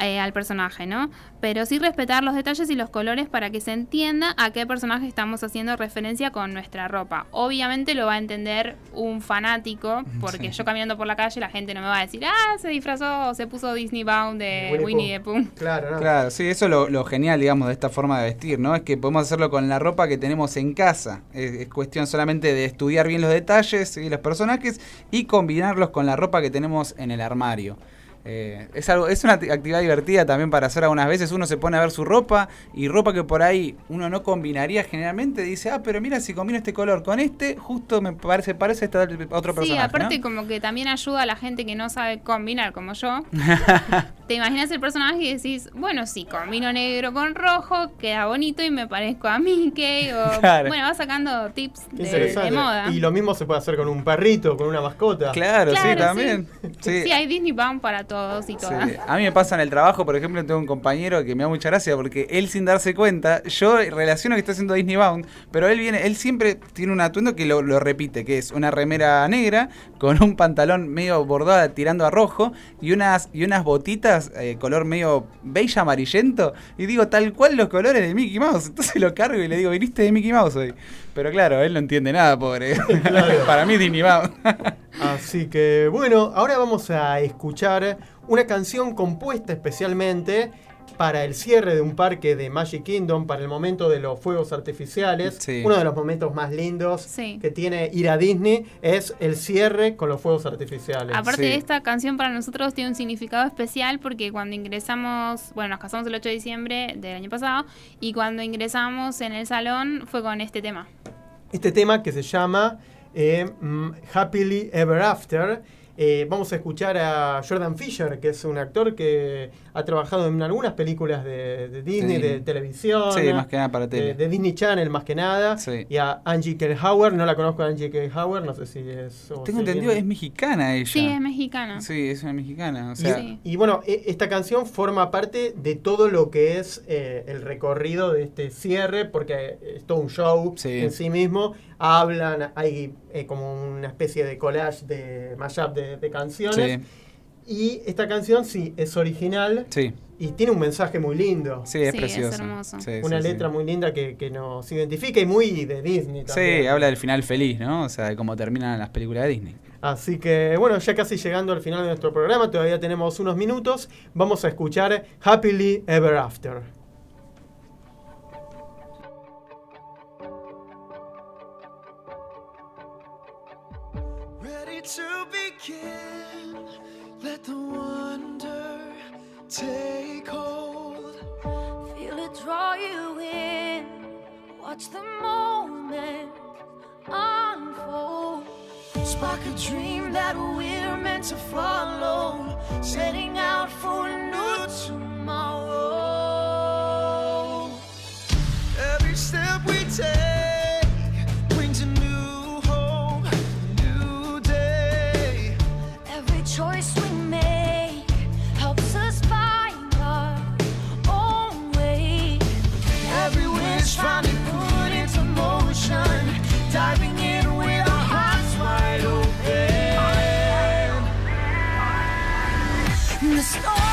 eh, al personaje, ¿no? Pero sí respetar los detalles y los colores para que se entienda a qué personaje estamos haciendo referencia con nuestra ropa. Obviamente lo va a entender un fanático, porque yo caminando por la calle la gente no me va a decir, ah, se disfrazó o se puso Disney Bound de Winnie Winnie the Pooh. Pooh. Claro, no. Claro, sí, eso es lo, lo genial, digamos, de esta forma de vestir, ¿no? Es que podemos hacerlo con la ropa que tenemos en casa. Es, es cuestión solamente de estudiar bien los detalles y los personajes y combinarlos con la ropa que tenemos en el armario. Eh, es algo, es una acti- actividad divertida también para hacer algunas veces. Uno se pone a ver su ropa y ropa que por ahí uno no combinaría generalmente. Dice, ah, pero mira, si combino este color con este, justo me parece, parece esta otro Sí, personaje. aparte ¿no? como que también ayuda a la gente que no sabe combinar como yo. Te imaginas el personaje y decís, bueno, si combino negro con rojo, queda bonito y me parezco a Mickey. O, Claro. Bueno, va sacando tips de, moda. Y lo mismo se puede hacer con un perrito, con una mascota. Claro, sí, Claro, también. Sí. Sí, hay Disney Bound para todos y todas. A mí me pasa en el trabajo, por ejemplo, tengo un compañero que me da mucha gracia porque él sin darse cuenta, yo relaciono que está haciendo Disney Bound, pero él viene, él siempre tiene un atuendo que lo, lo repite, que es una remera negra con un pantalón medio bordado tirando a rojo y unas y unas botitas eh, color medio beige amarillento y digo tal cual los colores de Mickey Mouse, entonces lo cargo y le digo, "Viniste de Mickey Mouse hoy." Pero claro, él no entiende nada, pobre. Para mí Disney. Así que bueno, ahora vamos a escuchar una canción compuesta especialmente para el cierre de un parque de Magic Kingdom, para el momento de los fuegos artificiales. Sí. Uno de los momentos más lindos Sí. que tiene ir a Disney es el cierre con los fuegos artificiales. Aparte de esta canción para nosotros tiene un significado especial porque cuando ingresamos, bueno, nos casamos el 8 de diciembre del año pasado y cuando ingresamos en el salón fue con este tema. este tema que se llama eh, mm, Happily Ever After. Eh, vamos a escuchar a Jordan Fisher, que es un actor que ha trabajado en algunas películas de, de Disney, Sí. de televisión. Sí, más que nada para de, tele. de Disney Channel más que nada. Sí. Y a Angie K. Howard, no la conozco a Angie K. Howard, no sé si es... Tengo si entendido, viene- es mexicana ella. Sí, es mexicana. Sí, es una mexicana. O Y- sea, y, bueno, e- esta canción forma parte de todo lo que es eh, el recorrido de este cierre, porque es todo un show Sí. en sí mismo. Hablan, hay eh, como una especie de collage, de mashup de, de canciones. Sí, Y esta canción sí es original sí, y tiene un mensaje muy lindo. sí, es Sí, es preciosa. hermoso. Sí, Una sí, letra sí. muy linda que, que nos identifica y muy de Disney Sí, también. habla del final feliz, ¿no? O sea, de cómo terminan las películas de Disney. Así que bueno, ya casi llegando al final de nuestro programa, todavía tenemos unos minutos. Vamos a escuchar Happily Ever After. Take hold. Feel it draw you in. Watch the moment unfold. Spark a dream that we're meant to follow. Setting out for a new tomorrow. Every step we take open. The storm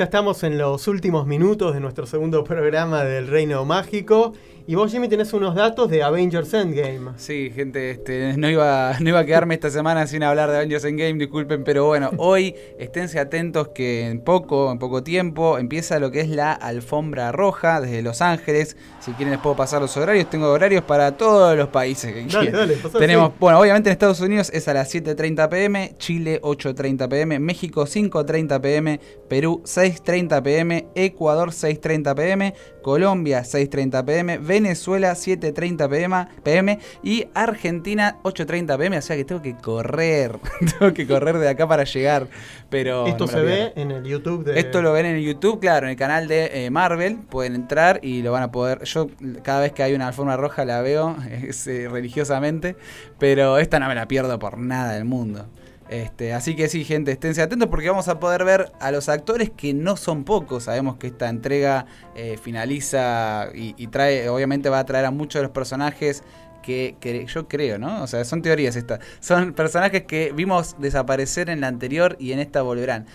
ya estamos en los últimos minutos de nuestro segundo programa del Reino Mágico. Y vos, Jimmy, tenés unos datos de Avengers Endgame. Sí, gente, este, no, iba, no iba a quedarme esta semana sin hablar de Avengers Endgame, disculpen, pero bueno, hoy esténse atentos que en poco, en poco tiempo, empieza lo que es la alfombra roja desde Los Ángeles. Si quieren les puedo pasar los horarios, tengo horarios para todos los países que Dale, quieran. dale, Tenemos, bueno, obviamente en Estados Unidos es a las 7.30 pm, Chile 8.30 pm, México 5.30 pm, Perú 6.30 pm, Ecuador 6.30 pm, Colombia 6.30 pm, Venezuela 7.30 pm, pm y Argentina 8.30 pm, o sea que tengo que correr, tengo que correr de acá para llegar, pero... Esto no se ve en el YouTube de. Esto lo ven en el YouTube, claro, en el canal de eh, Marvel. Pueden entrar y lo van a poder. Yo, cada vez que hay una alfombra roja, la veo eh, religiosamente. Pero esta no me la pierdo por nada del mundo. Este, así que sí, gente, esténse atentos porque vamos a poder ver a los actores que no son pocos. Sabemos que esta entrega eh, finaliza y, y trae, obviamente va a traer a muchos de los personajes que, que yo creo, ¿no? O sea, son teorías estas. Son personajes que vimos desaparecer en la anterior y en esta volverán.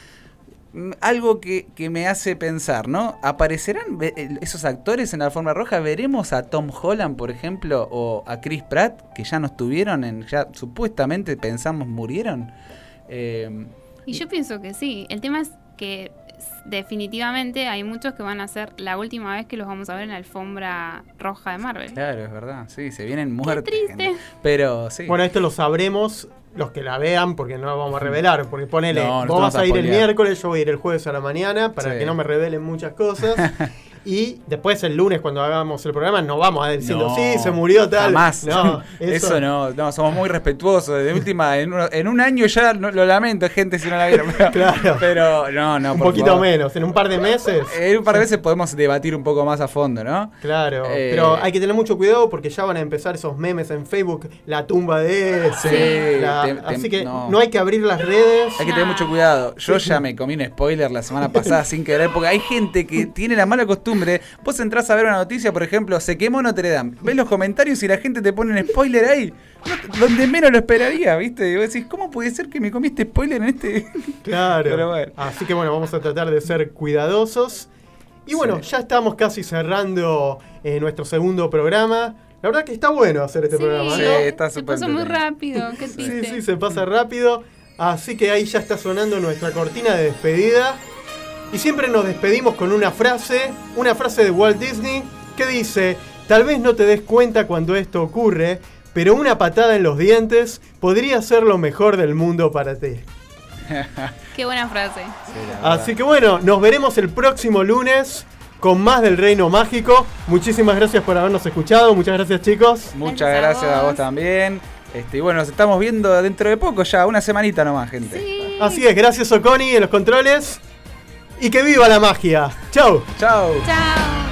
Algo que, que me hace pensar, ¿no? ¿Aparecerán esos actores en la alfombra roja? ¿Veremos a Tom Holland, por ejemplo, o a Chris Pratt, que ya no estuvieron, en, ya supuestamente pensamos murieron? Eh, Y yo pienso que sí. El tema es que definitivamente hay muchos que van a ser la última vez que los vamos a ver en la alfombra roja de Marvel. claro, es verdad, sí, se vienen muertos. triste. Pero sí. Bueno, esto lo sabremos los que la vean porque no lo vamos a revelar. Porque ponele, No, vos vas a ir el miércoles, yo voy a ir el jueves a la mañana para Sí. que no me revelen muchas cosas. y después el lunes cuando hagamos el programa no vamos a ir diciendo, No, sí, se murió tal. Jamás. No, eso, no, no, somos muy respetuosos. De última, en, uno- en un año ya no- lo lamento, gente, si no la vieron. Pero, Claro. pero no, no, Un por poquito favor. menos, en un par de meses. En un par de veces podemos debatir un poco más a fondo, ¿no? Claro, Eh, pero hay que tener mucho cuidado porque ya van a empezar esos memes en Facebook, la tumba de ese. Sí, la- te- te- así que no. no. hay que abrir las redes. Hay que tener mucho cuidado. Yo ya me comí un spoiler la semana pasada sin querer, porque hay gente que tiene la mala costumbre. Vos entrás a ver una noticia, por ejemplo, se quemó Notre Dame. Ves los comentarios y la gente te pone un spoiler ahí. No- donde menos lo esperaría, ¿viste? Y vos decís, ¿cómo puede ser que me comí este spoiler en este.? Claro. Pero bueno. Así que bueno, vamos a tratar de ser cuidadosos. Y bueno, ya estamos casi cerrando eh, nuestro segundo programa. La verdad que está bueno hacer este Sí, programa, Sí, ¿no? está se súper pasó muy entretenido. rápido. Qué Sí, sí, se pasa rápido. Así que ahí ya está sonando nuestra cortina de despedida. Y siempre nos despedimos con una frase, una frase de Walt Disney que dice, tal vez no te des cuenta cuando esto ocurre, pero una patada en los dientes podría ser lo mejor del mundo para ti. Qué buena frase. Así que bueno, nos veremos el próximo lunes con más del Reino Mágico. Muchísimas gracias por habernos escuchado. Muchas gracias chicos. Muchas Gracias a gracias a vos vos. también. Este, y bueno, nos estamos viendo dentro de poco ya, una semanita nomás, gente. Sí. Así es, gracias Oconi en los controles. Y que viva la magia. Chau. Chao. Chao.